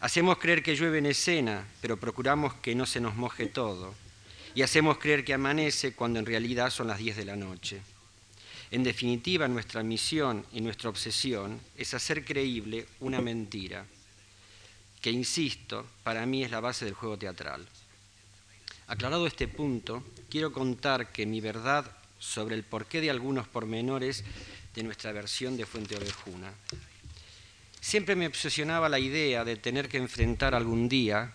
Hacemos creer que llueve en escena, pero procuramos que no se nos moje todo y hacemos creer que amanece cuando en realidad son las 10 de la noche. En definitiva, nuestra misión y nuestra obsesión es hacer creíble una mentira, que, insisto, para mí es la base del juego teatral. Aclarado este punto, quiero contar que mi verdad sobre el porqué de algunos pormenores de nuestra versión de Fuente Ovejuna. Siempre me obsesionaba la idea de tener que enfrentar algún día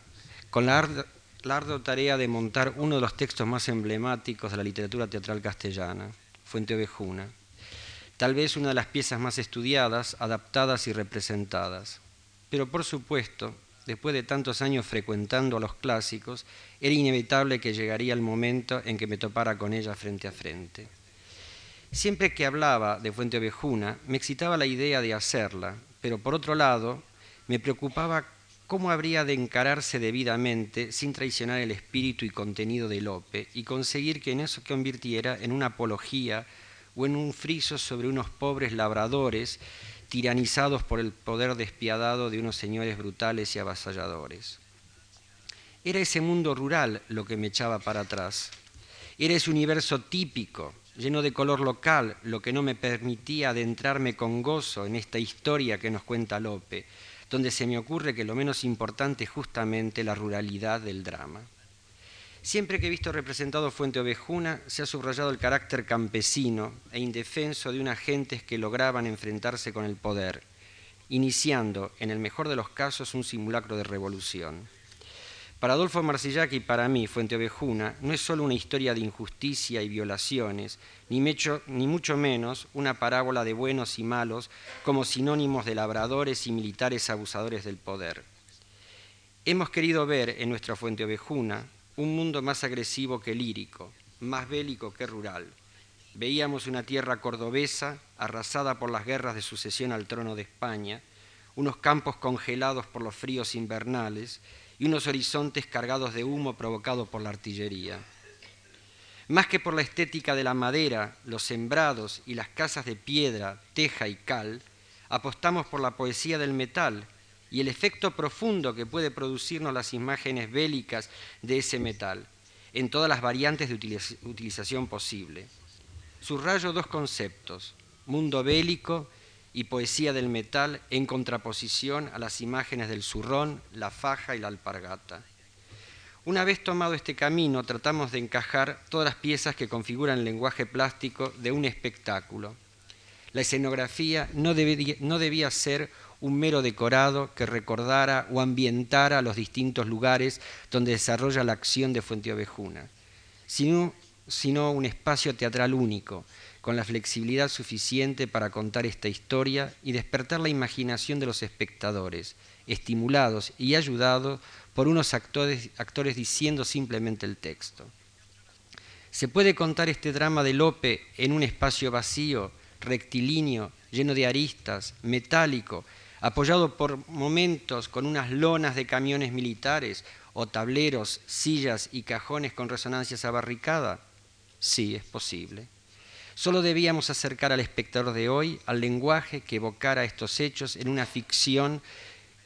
con la la ardua tarea de montar uno de los textos más emblemáticos de la literatura teatral castellana, Fuente Ovejuna, tal vez una de las piezas más estudiadas, adaptadas y representadas. Pero por supuesto, después de tantos años frecuentando a los clásicos, era inevitable que llegaría el momento en que me topara con ella frente a frente. Siempre que hablaba de Fuente Ovejuna, me excitaba la idea de hacerla, pero por otro lado, me preocupaba cómo habría de encararse debidamente sin traicionar el espíritu y contenido de Lope y conseguir que en eso convirtiera en una apología o en un friso sobre unos pobres labradores tiranizados por el poder despiadado de unos señores brutales y avasalladores. Era ese mundo rural lo que me echaba para atrás. Era ese universo típico, lleno de color local, lo que no me permitía adentrarme con gozo en esta historia que nos cuenta Lope, donde se me ocurre que lo menos importante es justamente la ruralidad del drama. Siempre que he visto representado Fuente Ovejuna, se ha subrayado el carácter campesino e indefenso de unas gentes que lograban enfrentarse con el poder, iniciando, en el mejor de los casos, un simulacro de revolución. Para Adolfo Marsillac y para mí, Fuente Ovejuna, no es solo una historia de injusticia y violaciones, ni, ni, mucho menos una parábola de buenos y malos como sinónimos de labradores y militares abusadores del poder. Hemos querido ver en nuestra Fuente Ovejuna un mundo más agresivo que lírico, más bélico que rural. Veíamos una tierra cordobesa arrasada por las guerras de sucesión al trono de España, unos campos congelados por los fríos invernales, y unos horizontes cargados de humo provocado por la artillería. Más que por la estética de la madera, los sembrados y las casas de piedra, teja y cal, apostamos por la poesía del metal y el efecto profundo que puede producirnos las imágenes bélicas de ese metal, en todas las variantes de utilización posible. Subrayo dos conceptos, mundo bélico y poesía del metal en contraposición a las imágenes del zurrón, la faja y la alpargata. Una vez tomado este camino, tratamos de encajar todas las piezas que configuran el lenguaje plástico de un espectáculo. La escenografía no debía, no debía ser un mero decorado que recordara o ambientara los distintos lugares donde desarrolla la acción de Fuente Ovejuna, sino, sino un espacio teatral único, con la flexibilidad suficiente para contar esta historia y despertar la imaginación de los espectadores, estimulados y ayudados por unos actores, actores diciendo simplemente el texto. ¿Se puede contar este drama de Lope en un espacio vacío, rectilíneo, lleno de aristas, metálico, apoyado por momentos con unas lonas de camiones militares o tableros, sillas y cajones con resonancias abarricadas? Sí, es posible. Solo debíamos acercar al espectador de hoy al lenguaje que evocara estos hechos en una ficción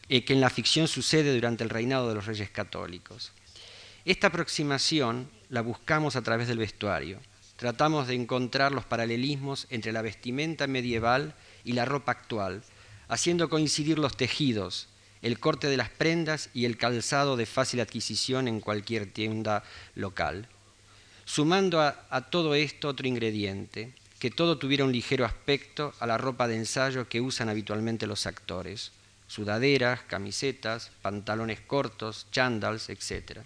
eh, que en la ficción sucede durante el reinado de los reyes católicos. Esta aproximación la buscamos a través del vestuario. Tratamos de encontrar los paralelismos entre la vestimenta medieval y la ropa actual, haciendo coincidir los tejidos, el corte de las prendas y el calzado de fácil adquisición en cualquier tienda local. Sumando a, todo esto otro ingrediente, que todo tuviera un ligero aspecto a la ropa de ensayo que usan habitualmente los actores, sudaderas, camisetas, pantalones cortos, chandals, etc.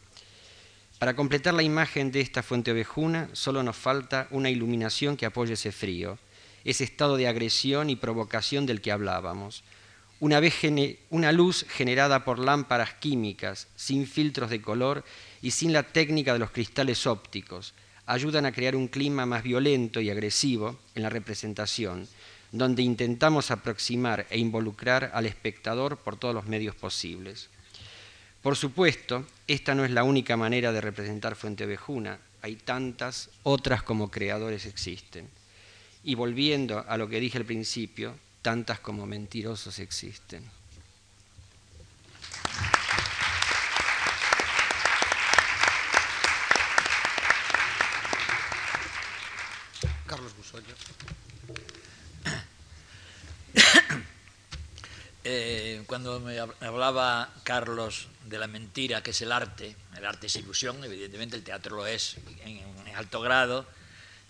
Para completar la imagen de esta fuente ovejuna, solo nos falta una iluminación que apoye ese frío, ese estado de agresión y provocación del que hablábamos. Una, vez una luz generada por lámparas químicas, sin filtros de color y sin la técnica de los cristales ópticos, ayudan a crear un clima más violento y agresivo en la representación, donde intentamos aproximar e involucrar al espectador por todos los medios posibles. Por supuesto, esta no es la única manera de representar Fuente Ovejuna, hay tantas otras como creadores existen. Y volviendo a lo que dije al principio, tantas como mentirosos existen. Carlos Busoyo. Eh, cuando me hablaba Carlos de la mentira, que es el arte, el arte es ilusión, evidentemente el teatro lo es en, en alto grado,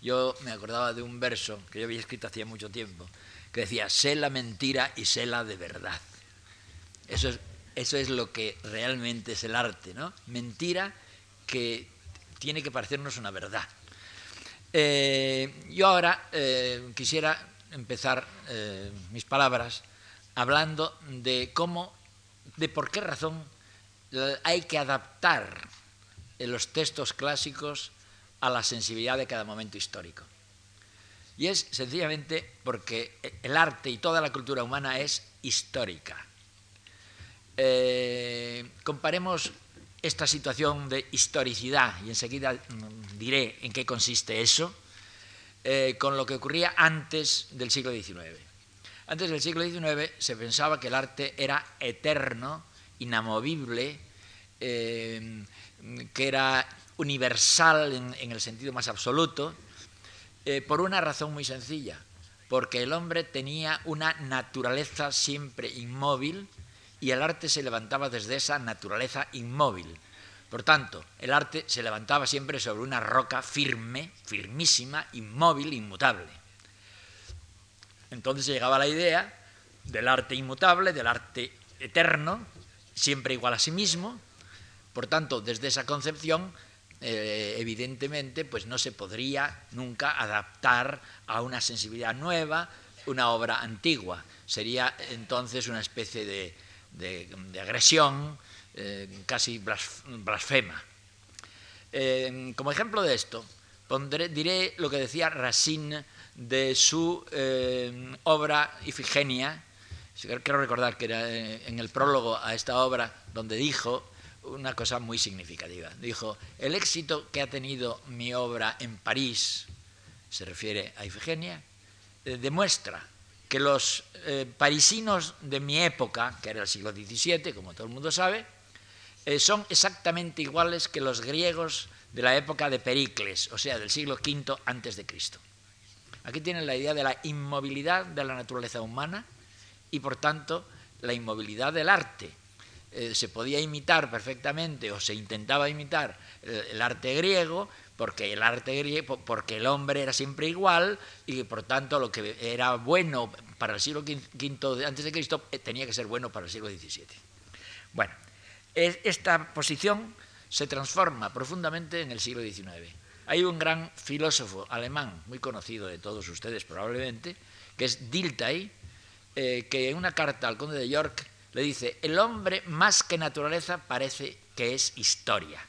yo me acordaba de un verso que yo había escrito hacía mucho tiempo, que decía, sé la mentira y sé la de verdad. Eso es, eso es lo que realmente es el arte, ¿no? Mentira que tiene que parecernos una verdad. Eh, yo ahora eh, quisiera empezar eh, mis palabras hablando de cómo, de por qué razón hay que adaptar los textos clásicos a la sensibilidad de cada momento histórico. Y es sencillamente porque el arte y toda la cultura humana es histórica. Eh, comparemos esta situación de historicidad, y enseguida diré en qué consiste eso, eh, con lo que ocurría antes del siglo XIX. Antes del siglo XIX se pensaba que el arte era eterno, inamovible, eh, que era universal en, el sentido más absoluto, eh, por una razón muy sencilla, porque el hombre tenía una naturaleza siempre inmóvil y el arte se levantaba desde esa naturaleza inmóvil. Por tanto, el arte se levantaba siempre sobre una roca firme, firmísima, inmóvil, inmutable. Entonces llegaba la idea del arte inmutable, del arte eterno, siempre igual a sí mismo. Por tanto, desde esa concepción, eh, evidentemente, pues no se podría nunca adaptar a una sensibilidad nueva, una obra antigua. Sería entonces una especie de, de, agresión, eh, casi blasfema. Eh, como ejemplo de esto, pondré, diré lo que decía Racine de su obra Ifigenia. Quiero recordar que era en el prólogo a esta obra donde dijo una cosa muy significativa. Dijo, el éxito que ha tenido mi obra en París, se refiere a Ifigenia, eh, demuestra que los eh, parisinos de mi época, que era el siglo XVII, como todo el mundo sabe, eh, son exactamente iguales que los griegos de la época de Pericles, o sea, del siglo V antes de Cristo. Aquí tienen la idea de la inmovilidad de la naturaleza humana y, por tanto, la inmovilidad del arte. Eh, se podía imitar perfectamente o se intentaba imitar el, el arte griego porque el arte griego, porque el hombre era siempre igual y por tanto lo que era bueno para el siglo V antes de Cristo eh, tenía que ser bueno para el siglo XVII. Bueno, esta posición se transforma profundamente en el siglo XIX. Hay un gran filósofo alemán, muy conocido de todos ustedes probablemente, que es Dilthey, eh, que en una carta al conde de York le dice, el hombre más que naturaleza parece que es historia.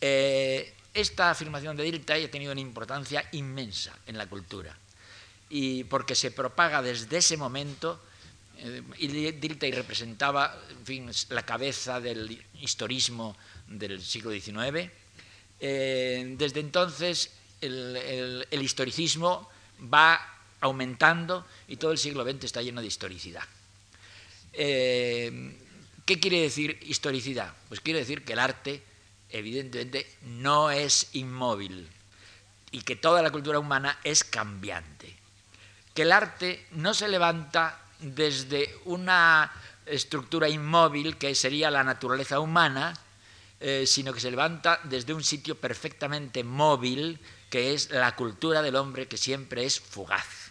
Eh, esta afirmación de Dilthey ha tenido una importancia inmensa en la cultura y porque se propaga desde ese momento eh, representaba la cabeza del historismo del siglo XIX. Eh, desde entonces el, historicismo va aumentando y todo el siglo XX está lleno de historicidad. Eh, ¿Qué quiere decir historicidad? Pues quiere decir que el arte evidentemente no es inmóvil y que toda la cultura humana es cambiante. Que el arte no se levanta desde una estructura inmóvil que sería la naturaleza humana, eh, sino que se levanta desde un sitio perfectamente móvil que es la cultura del hombre que siempre es fugaz.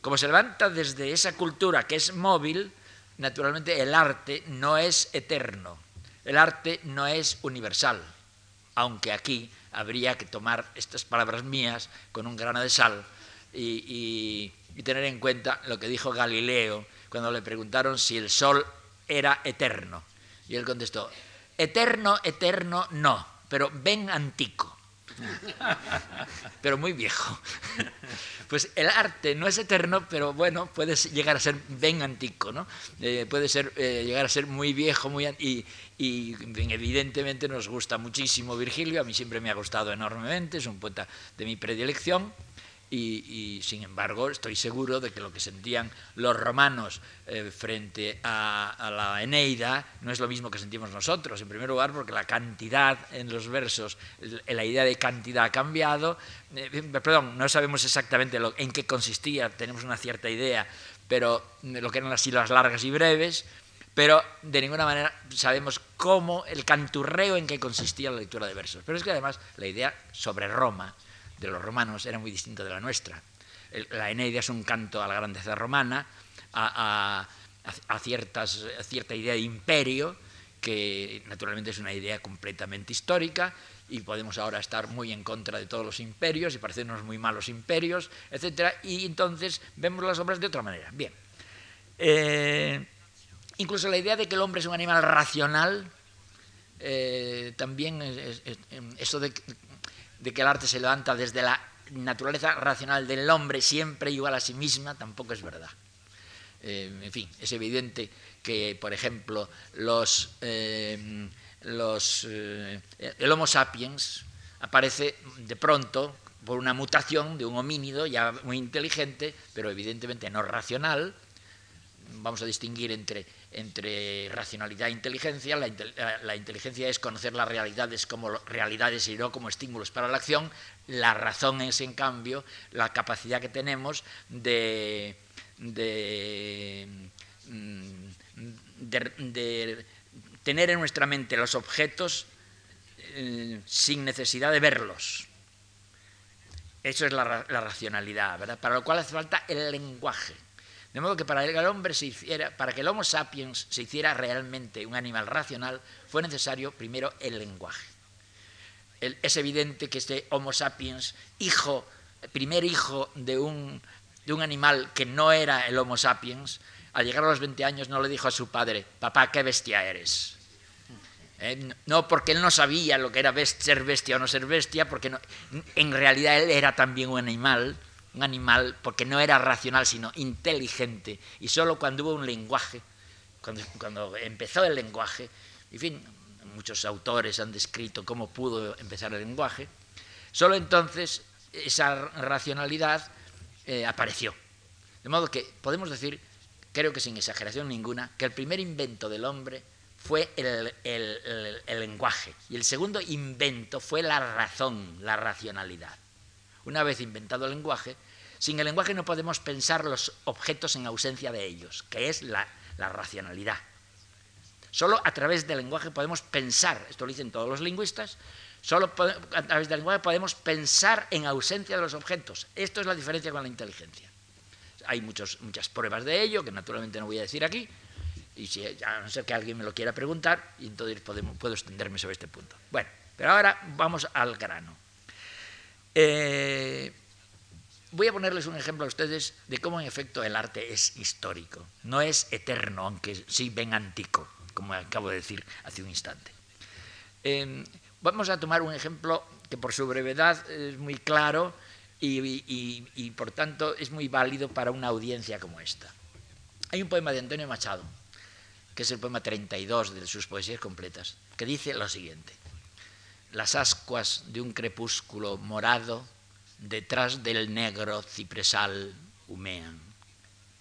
Como se levanta desde esa cultura que es móvil, naturalmente el arte no es eterno, el arte no es universal, aunque aquí habría que tomar estas palabras mías con un grano de sal y, tener en cuenta lo que dijo Galileo cuando le preguntaron si el sol era eterno. Y él contestó, eterno, eterno, no, pero ven antico. pero muy viejo. Pues el arte no es eterno, pero bueno, puede llegar a ser ven antico, ¿no? Eh, puede ser, eh, llegar a ser muy viejo, muy y, y evidentemente nos gusta muchísimo Virgilio, a mí siempre me ha gustado enormemente, es un poeta de mi predilección. Y, sin embargo estoy seguro de que lo que sentían los romanos eh, frente a, la Eneida no es lo mismo que sentimos nosotros. En primer lugar, porque la cantidad en los versos, la idea de cantidad ha cambiado. Eh, perdón, no sabemos exactamente en qué consistía, tenemos una cierta idea, pero lo que eran las sílabas largas y breves, pero de ninguna manera sabemos cómo, el canturreo en qué consistía la lectura de versos. Pero es que además la idea sobre Roma, de los romanos era muy distinta de la nuestra. La Eneida es un canto a la grandeza romana, a, ciertas, cierta idea de imperio, que naturalmente es una idea completamente histórica, y podemos ahora estar muy en contra de todos los imperios y parecernos muy malos imperios, etc. Y entonces vemos las obras de otra manera. Bien. Eh, incluso la idea de que el hombre es un animal racional, eh, también eso de de que el arte se levanta desde la naturaleza racional del hombre siempre igual a sí misma, tampoco es verdad. Eh, en fin, es evidente que, por ejemplo, los, eh, los, eh, el Homo sapiens aparece de pronto por una mutación de un homínido ya muy inteligente, pero evidentemente no racional. Vamos a distinguir entre entre racionalidad e inteligencia. Eh, la, inteligencia es conocer las realidades como realidades y no como estímulos para la acción. La razón es, en cambio, la capacidad que tenemos de, mm, tener en nuestra mente los objetos eh, sin necesidad de verlos. Eso es la, la racionalidad, ¿verdad? Para lo cual hace falta el lenguaje. De modo que para el hombre se hiciera, para que el Homo sapiens se hiciera realmente un animal racional, fue necesario primero el lenguaje. es evidente que este Homo sapiens, hijo, primer hijo de un, de un animal que no era el Homo sapiens, al llegar a los 20 años no le dijo a su padre, papá, qué bestia eres. Eh, no porque él no sabía lo que era ser bestia o no ser bestia, porque en realidad él era también un animal, un animal, porque no era racional, sino inteligente, y solo cuando hubo un lenguaje, cuando, empezó el lenguaje, en fin, muchos autores han descrito cómo pudo empezar el lenguaje, solo entonces esa racionalidad eh, apareció. De modo que podemos decir, creo que sin exageración ninguna, que el primer invento del hombre fue el lenguaje y el segundo invento fue la razón, la racionalidad. Una vez inventado el lenguaje, sin el lenguaje no podemos pensar los objetos en ausencia de ellos, que es la, racionalidad. Solo a través del lenguaje podemos pensar, esto lo dicen todos los lingüistas, solo a través del lenguaje podemos pensar en ausencia de los objetos. Esto es la diferencia con la inteligencia. Hay muchas pruebas de ello, que naturalmente no voy a decir aquí, y si, a no ser que alguien me lo quiera preguntar, y entonces puedo extenderme sobre este punto. Bueno, Pero ahora vamos al grano. Eh, voy a ponerles un ejemplo a ustedes de cómo en efecto el arte es histórico, no es eterno, aunque sí ven antico, como acabo de decir hace un instante. Eh, vamos a tomar un ejemplo que por su brevedad es muy claro y, por tanto es muy válido para una audiencia como esta. Hay un poema de Antonio Machado, que es el poema 32 de sus poesías completas, que dice lo siguiente. Las ascuas de un crepúsculo morado detrás del negro cipresal humean.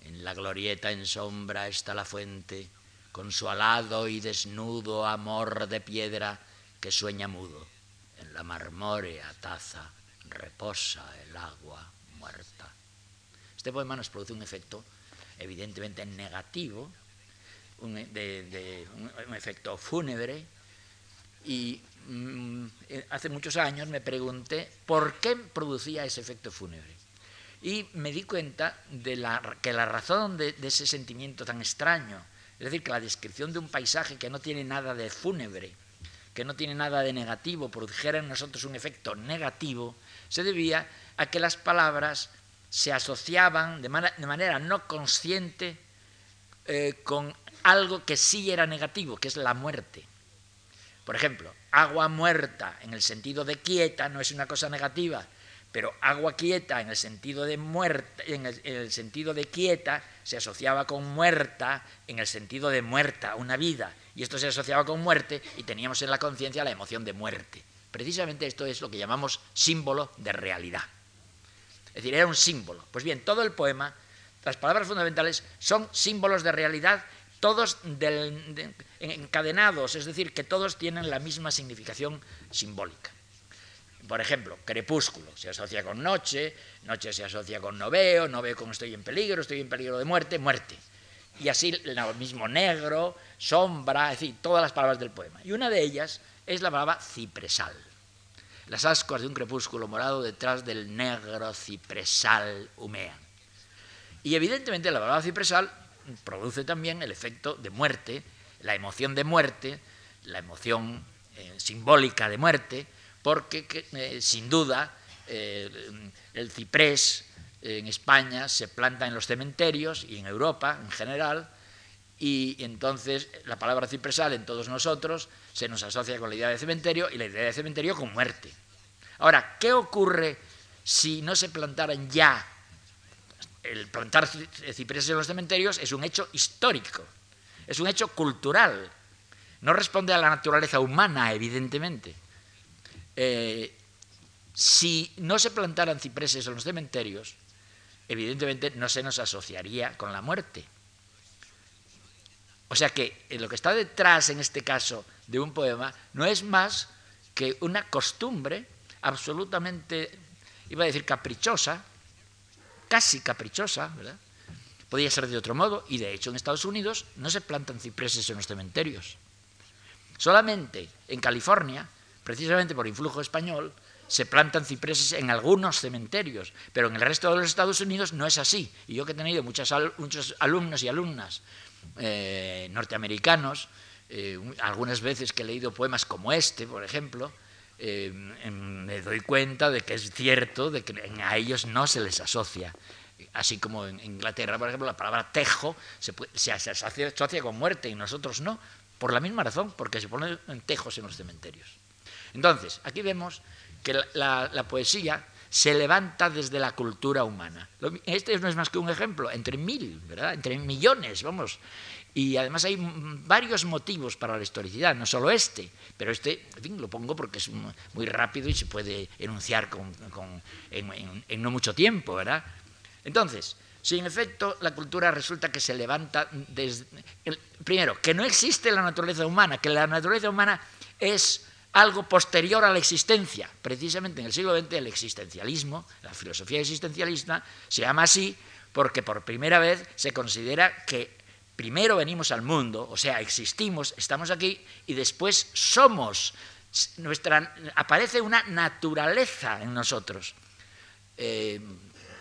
En la glorieta en sombra está la fuente, con su alado y desnudo amor de piedra que sueña mudo. En la marmórea taza reposa el agua muerta. Este poema nos produce un efecto evidentemente negativo, un, de, un, efecto fúnebre, y eh, hace muchos años me pregunté por qué producía ese efecto fúnebre. Y me di cuenta de la, que la razón de, de ese sentimiento tan extraño, es decir, que la descripción de un paisaje que no tiene nada de fúnebre, que no tiene nada de negativo, produjera en nosotros un efecto negativo, se debía a que las palabras se asociaban de, manera no consciente eh, con algo que sí era negativo, que es la muerte. Por ejemplo, agua muerta en el sentido de quieta no es una cosa negativa, pero agua quieta en el sentido de muerta, en el, sentido de quieta se asociaba con muerta en el sentido de muerta, una vida, y esto se asociaba con muerte y teníamos en la conciencia la emoción de muerte. Precisamente esto es lo que llamamos símbolo de realidad. Es decir, era un símbolo. Pues bien, todo el poema, las palabras fundamentales son símbolos de realidad, todos encadenados, es decir, que todos tienen la misma significación simbólica. Por ejemplo, crepúsculo se asocia con noche, noche se asocia con no veo, no veo con estoy en peligro, estoy en peligro de muerte, muerte. Y así lo mismo negro, sombra, es decir, todas las palabras del poema. Y una de ellas es la palabra cipresal. Las ascuas de un crepúsculo morado detrás del negro cipresal humean. Y evidentemente la palabra cipresal produce también el efecto de muerte, la emoción de muerte, la emoción eh, simbólica de muerte, porque eh, sin duda eh, el ciprés en España se planta en los cementerios y en Europa en general, y entonces la palabra cipresal en todos nosotros se nos asocia con la idea de cementerio y la idea de cementerio con muerte. Ahora, ¿qué ocurre si no se plantaran ya? El plantar cipreses en los cementerios es un hecho histórico, es un hecho cultural, no responde a la naturaleza humana, evidentemente. Eh, si no se plantaran cipreses en los cementerios, evidentemente no se nos asociaría con la muerte. O sea que eh, lo que está detrás, en este caso, de un poema no es más que una costumbre absolutamente, iba a decir caprichosa, casi caprichosa, ¿verdad? Podría ser de otro modo, y de hecho en Estados Unidos no se plantan cipreses en los cementerios. Solamente en California, precisamente por influjo español, se plantan cipreses en algunos cementerios, pero en el resto de los Estados Unidos no es así. Y yo que he tenido muchos alumnos y alumnas eh, norteamericanos, eh, algunas veces que he leído poemas como este, por ejemplo, eh, em, me doy cuenta de que es cierto de que a ellos no se les asocia. Así como en Inglaterra, por ejemplo, la palabra tejo se, se, asocia, con muerte y nosotros no, por la misma razón, porque se ponen tejos en los cementerios. Entonces, aquí vemos que la poesía se levanta desde la cultura humana. Este no es más que un ejemplo, entre mil, ¿verdad? Entre millones, vamos. Y además hay varios motivos para la historicidad, no solo este, pero este, lo pongo porque es muy rápido y se puede enunciar con, en, no mucho tiempo, ¿verdad? Entonces, si en efecto la cultura resulta que se levanta desde... primero, que no existe la naturaleza humana, que la naturaleza humana es algo posterior a la existencia. Precisamente en el siglo XX el existencialismo, la filosofía existencialista, se llama así porque por primera vez se considera que primero venimos al mundo, o sea, existimos, estamos aquí, y después somos. Nuestra, aparece una naturaleza en nosotros, eh,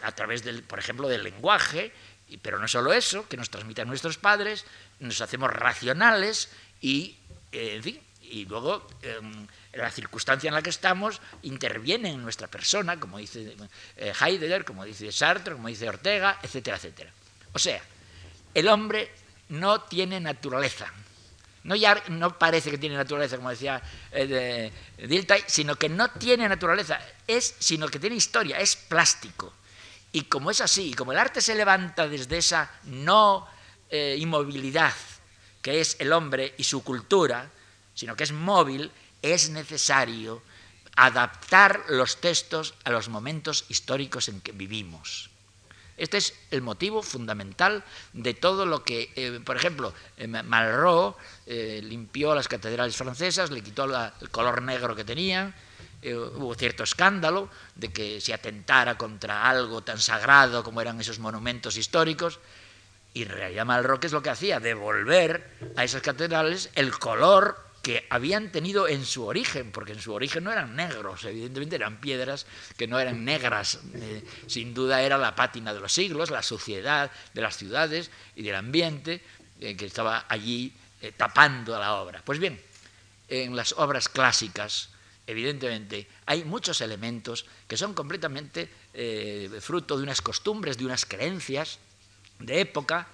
a través, del, por ejemplo, del lenguaje, pero no solo eso, que nos transmiten nuestros padres, nos hacemos racionales y, eh, en luego em, la circunstancia en la que estamos interviene en nuestra persona, como dice eh, Heidegger, como dice Sartre, como dice Ortega, etcétera, etcétera. O sea, el hombre no tiene naturaleza. No, ya, no parece que tiene naturaleza, como decía eh, sino que no tiene naturaleza, es, sino que tiene historia, es plástico. Y como es así, y como el arte se levanta desde esa no eh, inmovilidad que es el hombre y su cultura, sino que es móvil, es necesario adaptar los textos a los momentos históricos en que vivimos. Este es el motivo fundamental de todo lo que, eh, por ejemplo, eh, Malraux eh, limpió las catedrales francesas, le quitó el color negro que tenían, hubo cierto escándalo de que se atentara contra algo tan sagrado como eran esos monumentos históricos, y en realidad Malraux es lo que hacía, devolver a esas catedrales el color que habían tenido en su origen, porque en su origen no eran negros, evidentemente eran piedras que no eran negras, eh, sin duda era la pátina de los siglos, la suciedad de las ciudades y del ambiente eh, que estaba allí eh, tapando la obra. Pues bien, en las obras clásicas, evidentemente, hay muchos elementos que son completamente fruto de unas costumbres, de unas creencias de época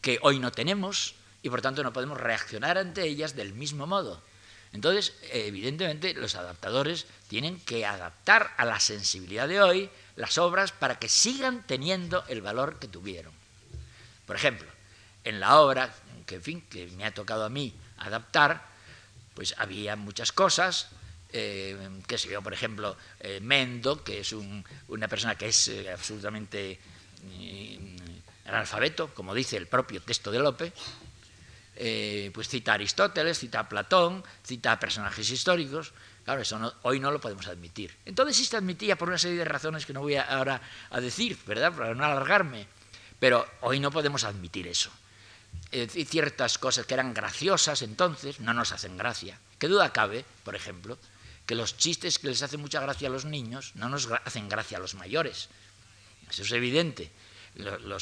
que hoy no tenemos, y por tanto no podemos reaccionar ante ellas del mismo modo. Entonces, evidentemente, los adaptadores tienen que adaptar a la sensibilidad de hoy las obras para que sigan teniendo el valor que tuvieron. Por ejemplo, en la obra que, me ha tocado a mí adaptar, pues había muchas cosas, eh, que se vio, por ejemplo, eh, Mendo, que es una persona que es eh, absolutamente analfabeto, como dice el propio texto de Lope, eh, pues cita a Aristóteles, cita a Platón, cita a personajes históricos. Claro, eso hoy no lo podemos admitir. Entonces sí se admitía por una serie de razones que no voy ahora a decir, ¿verdad? Para no alargarme. Pero hoy no podemos admitir eso. y ciertas cosas que eran graciosas entonces no nos hacen gracia. ¿Qué duda cabe, por ejemplo, que los chistes que les hacen mucha gracia a los niños no nos hacen gracia a los mayores? Eso es evidente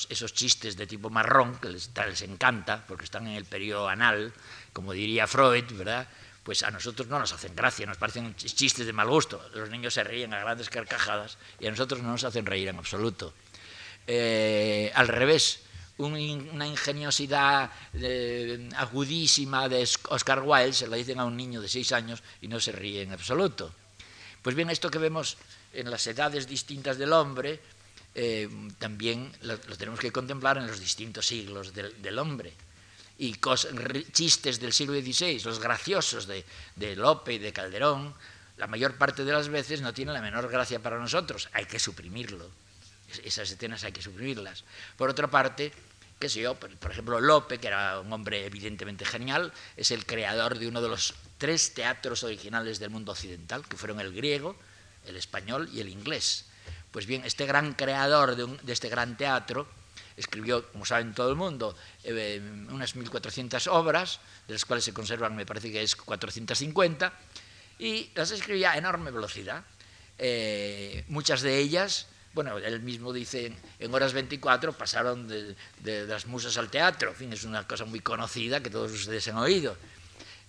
esos chistes de tipo marrón, que les, encanta, porque están en el periodo anal, como diría Freud, ¿verdad? Pues a nosotros no nos hacen gracia, nos parecen chistes de mal gusto. Los niños se ríen a grandes carcajadas y a nosotros no nos hacen reír en absoluto. Eh, al revés, una ingeniosidad eh, agudísima de Oscar Wilde se la dicen a un niño de seis años y no se ríe en absoluto. Pues bien, esto que vemos en las edades distintas del hombre, eh, también lo, tenemos que contemplar en los distintos siglos del, hombre. Y chistes del siglo XVI, los graciosos de, de Lope y de Calderón, la mayor parte de las veces no tienen la menor gracia para nosotros, hay que suprimirlo. Esas escenas hay que suprimirlas. Por otra parte, qué sé yo, por, ejemplo, Lope, que era un hombre evidentemente genial, es el creador de uno de los tres teatros originales del mundo occidental, que fueron el griego, el español y el inglés. Pues bien, este gran creador de, este gran teatro escribió, como saben todo el mundo, eh, unas 1.400 obras, de las cuales se conservan, me parece que es 450, y las escribía a enorme velocidad. Eh, muchas de ellas, bueno, él mismo dice, en horas 24 pasaron de, las musas al teatro, en fin, es una cosa muy conocida que todos ustedes han oído.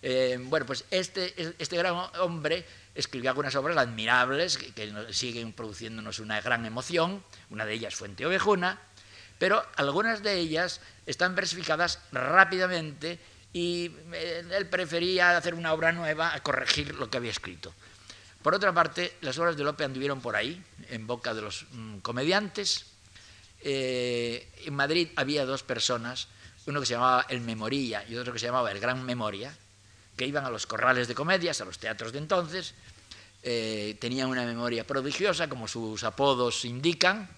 Eh, bueno, pues este, este gran hombre escribió algunas obras admirables que, siguen produciéndonos una gran emoción, una de ellas Fuente Ovejuna, pero algunas de ellas están versificadas rápidamente y eh, él prefería hacer una obra nueva a corregir lo que había escrito. Por otra parte, las obras de Lope anduvieron por ahí, en boca de los mm, comediantes. Eh, en Madrid había dos personas, uno que se llamaba El Memoria y otro que se llamaba El Gran Memoria, que iban a los corrales de comedias, a los teatros de entonces, eh, tenían una memoria prodigiosa, como sus apodos indican,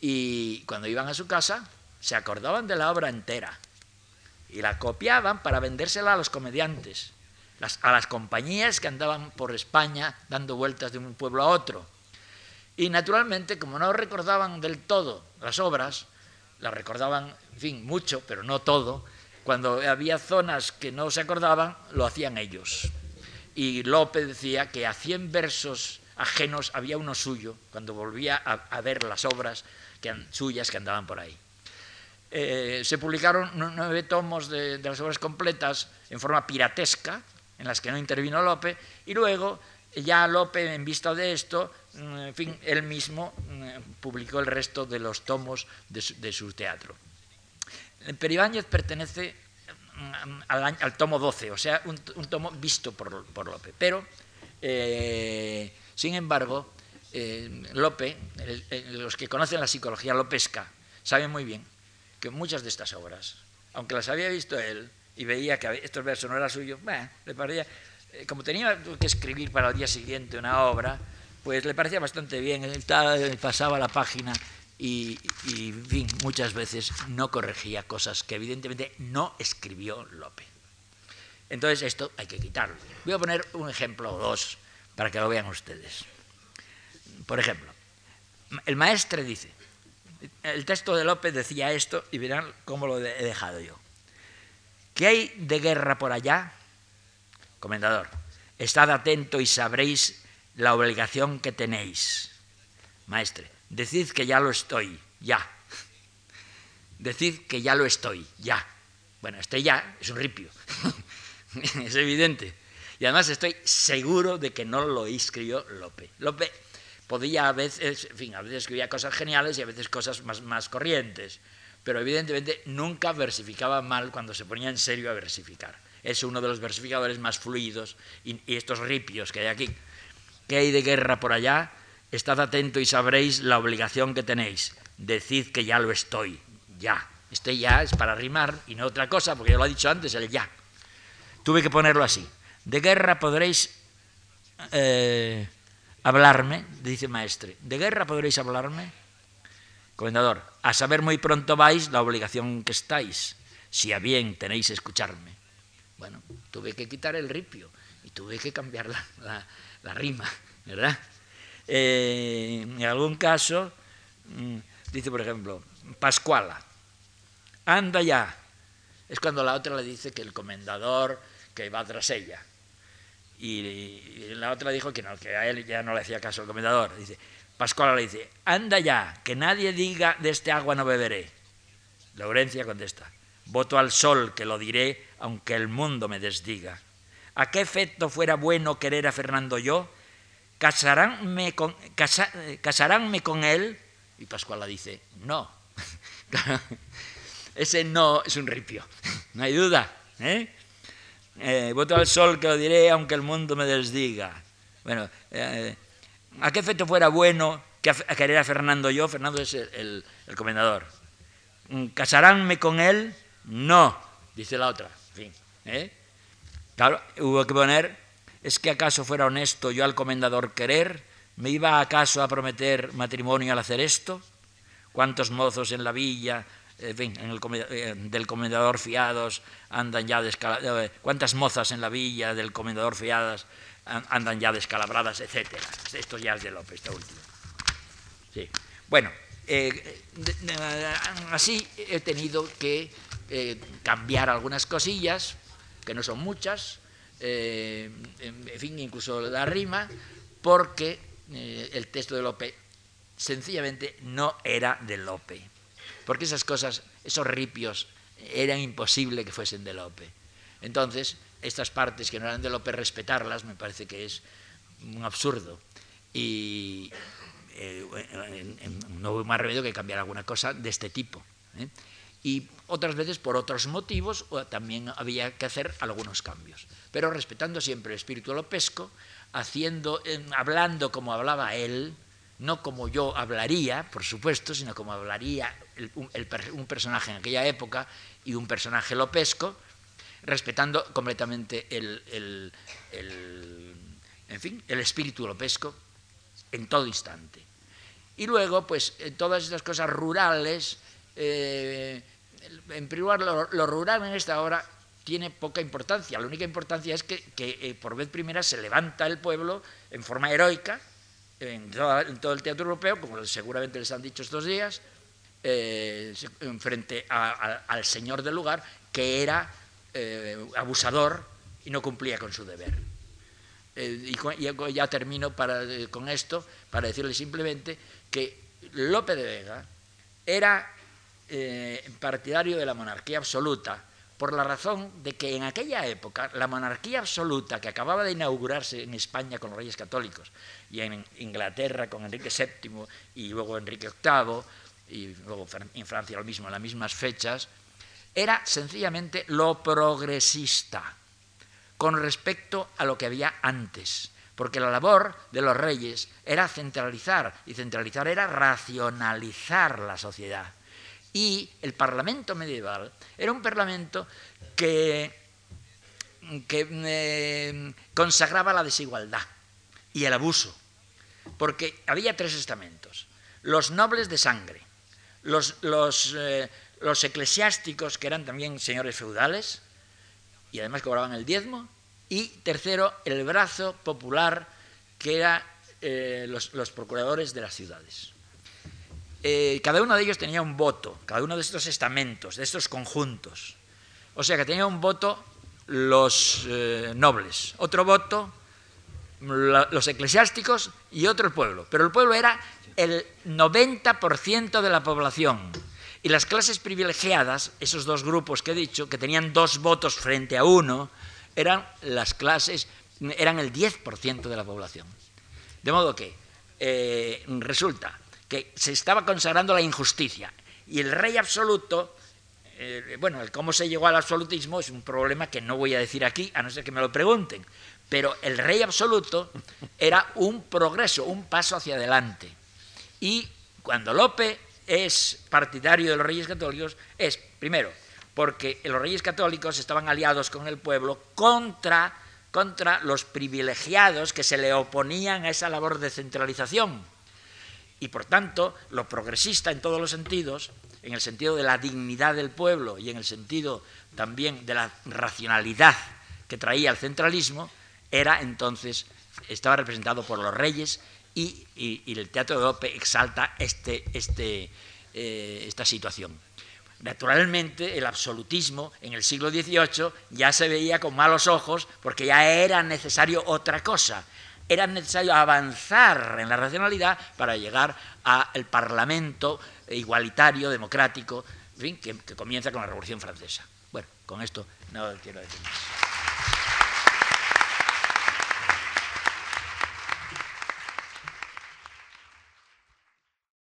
y cuando iban a su casa se acordaban de la obra entera y la copiaban para vendérsela a los comediantes, a las compañías que andaban por España dando vueltas de un pueblo a otro. Y naturalmente, como no recordaban del todo las obras, las recordaban, en fin, mucho, pero no todo, cuando había zonas que no se acordaban, lo hacían ellos. Y Lope decía que a 100 versos ajenos había uno suyo, cuando volvía a, ver las obras suyas que andaban por ahí. Eh, se publicaron nueve tomos de, las obras completas en forma piratesca, en las que no intervino Lope, y luego ya Lope, en vista de esto, en fin, él mismo mm, publicó el resto de los tomos de su, teatro. Peribáñez pertenece mm, al, tomo 12, o sea, un, tomo visto por, Lope. Pero, eh, sin embargo, eh, Lope, los que conocen la psicología lopesca, saben muy bien que muchas de estas obras, aunque las había visto él y veía que estos versos no eran suyos, le parecía, eh, como tenía que escribir para el día siguiente una obra, pues le parecía bastante bien, él pasaba la página y, en fin, muchas veces no corregía cosas que evidentemente no escribió Lope. Entonces esto hay que quitarlo. Voy a poner un ejemplo o dos para que lo vean ustedes. Por ejemplo, el maestre dice, el texto de López decía esto y verán cómo lo he dejado yo. ¿Qué hay de guerra por allá? Comendador, estad atento y sabréis la obligación que tenéis. Maestre, decid que ya lo estoy, ya. Decid que ya lo estoy, ya. Bueno, este ya es un ripio, es evidente. Y además estoy seguro de que no lo escribió Lope. Lope podía a veces, en fin, a veces escribía cosas geniales y a veces cosas más, más corrientes, pero evidentemente nunca versificaba mal cuando se ponía en serio a versificar. Es uno de los versificadores más fluidos y, estos ripios que hay aquí. ¿Qué hay de guerra por allá? Estad atento y sabréis la obligación que tenéis. Decid que ya lo estoy, ya. Este ya es para rimar y no otra cosa, porque ya lo ha dicho antes, el ya. Tuve que ponerlo así. De guerra podréis eh, hablarme, dice maestre, ¿de guerra podréis hablarme? Comendador, a saber muy pronto vais la obligación que estáis, si a bien tenéis escucharme. Bueno, tuve que quitar el ripio y tuve que cambiar la, rima, ¿verdad? Eh, en algún caso, mm, dice por ejemplo, Pascuala, anda ya. Es cuando la otra le dice que el comendador que va tras ella. Y, la otra dijo que no, que a él ya no le hacía caso el comendador. Dice, Pascual le dice, anda ya, que nadie diga de este agua no beberé. Laurencia contesta, voto al sol que lo diré aunque el mundo me desdiga. ¿A qué efecto fuera bueno querer a Fernando yo? ¿Casaránme con, con él? Y Pascual dice, no. Ese no es un ripio, no hay duda. ¿eh? Eh, voto al sol que lo diré aunque el mundo me desdiga. Bueno, eh, ¿a qué efecto fuera bueno que querer a Fernando yo? Fernando es el, comendador. Mm, ¿Casaránme con él? No, dice la otra. ¿eh? Claro, hubo que poner, ¿es que acaso fuera honesto yo al comendador querer? ¿Me iba acaso a prometer matrimonio al hacer esto? ¿Cuántos mozos en la villa eh, del comendador fiados andan ya descalabradas, eh, cuántas mozas en la villa del comendador fiadas andan ya descalabradas, etcétera. Esto ya es de López, esta última. Sí. Bueno, eh, así he tenido que cambiar algunas cosillas, que no son muchas, en fin, incluso la rima, porque el texto de Lope sencillamente no era de Lope porque esas cosas, esos ripios, eran imposible que fuesen de Lope. Entonces, estas partes que no eran de Lope, respetarlas me parece que es un absurdo. Y eh, no hubo más remedio que cambiar alguna cosa de este tipo. ¿eh? Y otras veces, por otros motivos, también había que hacer algunos cambios. Pero respetando siempre el espíritu lopesco, haciendo, hablando como hablaba él, no como yo hablaría, por supuesto, sino como hablaría un, personaje en aquella época y un personaje lopesco, respetando completamente el, en fin, el espíritu lopesco en todo instante. Y luego, pues, todas estas cosas rurales, eh, en primer lugar, lo, rural en esta obra tiene poca importancia. La única importancia es que, eh, por vez primera se levanta el pueblo en forma heroica, en, todo el teatro europeo, como seguramente les han dicho estos días, eh, frente al señor del lugar, que era eh, abusador y no cumplía con su deber. Y, ya termino con esto para decirle simplemente que Lope de Vega era partidario de la monarquía absoluta, por la razón de que en aquella época la monarquía absoluta que acababa de inaugurarse en España con los reyes católicos y en Inglaterra con Enrique VII y luego Enrique VIII y luego en Francia lo mismo, en las mismas fechas, era sencillamente lo progresista con respecto a lo que había antes. Porque la labor de los reyes era centralizar, y centralizar era racionalizar la sociedad. Y el Parlamento medieval era un Parlamento que, eh, consagraba la desigualdad y el abuso. Porque había tres estamentos. Los nobles de sangre, los, los, eh, los eclesiásticos, que eran también señores feudales, y además cobraban el diezmo, y tercero, el brazo popular, que eran eh, los, los, procuradores de las ciudades. Eh, cada uno de ellos tenía un voto, cada uno de estos estamentos, de estos conjuntos. O sea que tenía un voto los nobles, otro voto los eclesiásticos y otro el pueblo. Pero el pueblo era el 90% de la población. Y las clases privilegiadas, esos dos grupos que he dicho, que tenían dos votos frente a uno, eran las clases, eran el 10% de la población. De modo que eh, resulta que se estaba consagrando la injusticia y el rey absoluto, eh, bueno, el cómo se llegó al absolutismo es un problema que no voy a decir aquí, a no ser que me lo pregunten, pero el rey absoluto era un progreso, un paso hacia adelante. Y cuando Lope es partidario de los reyes católicos, es, primero, porque los reyes católicos estaban aliados con el pueblo contra, contra los privilegiados que se le oponían a esa labor de centralización. Y por tanto, lo progresista en todos los sentidos, en el sentido de la dignidad del pueblo y en el sentido también de la racionalidad que traía el centralismo, era entonces, estaba representado por los reyes y, el Teatro de Lope exalta este, este, eh, esta situación. Naturalmente, el absolutismo en el siglo XVIII ya se veía con malos ojos porque ya era necesario otra cosa. Era necesario avanzar en la racionalidad para llegar al Parlamento igualitario, democrático, que, que comienza con la Revolución Francesa. Bueno, con esto no quiero decir.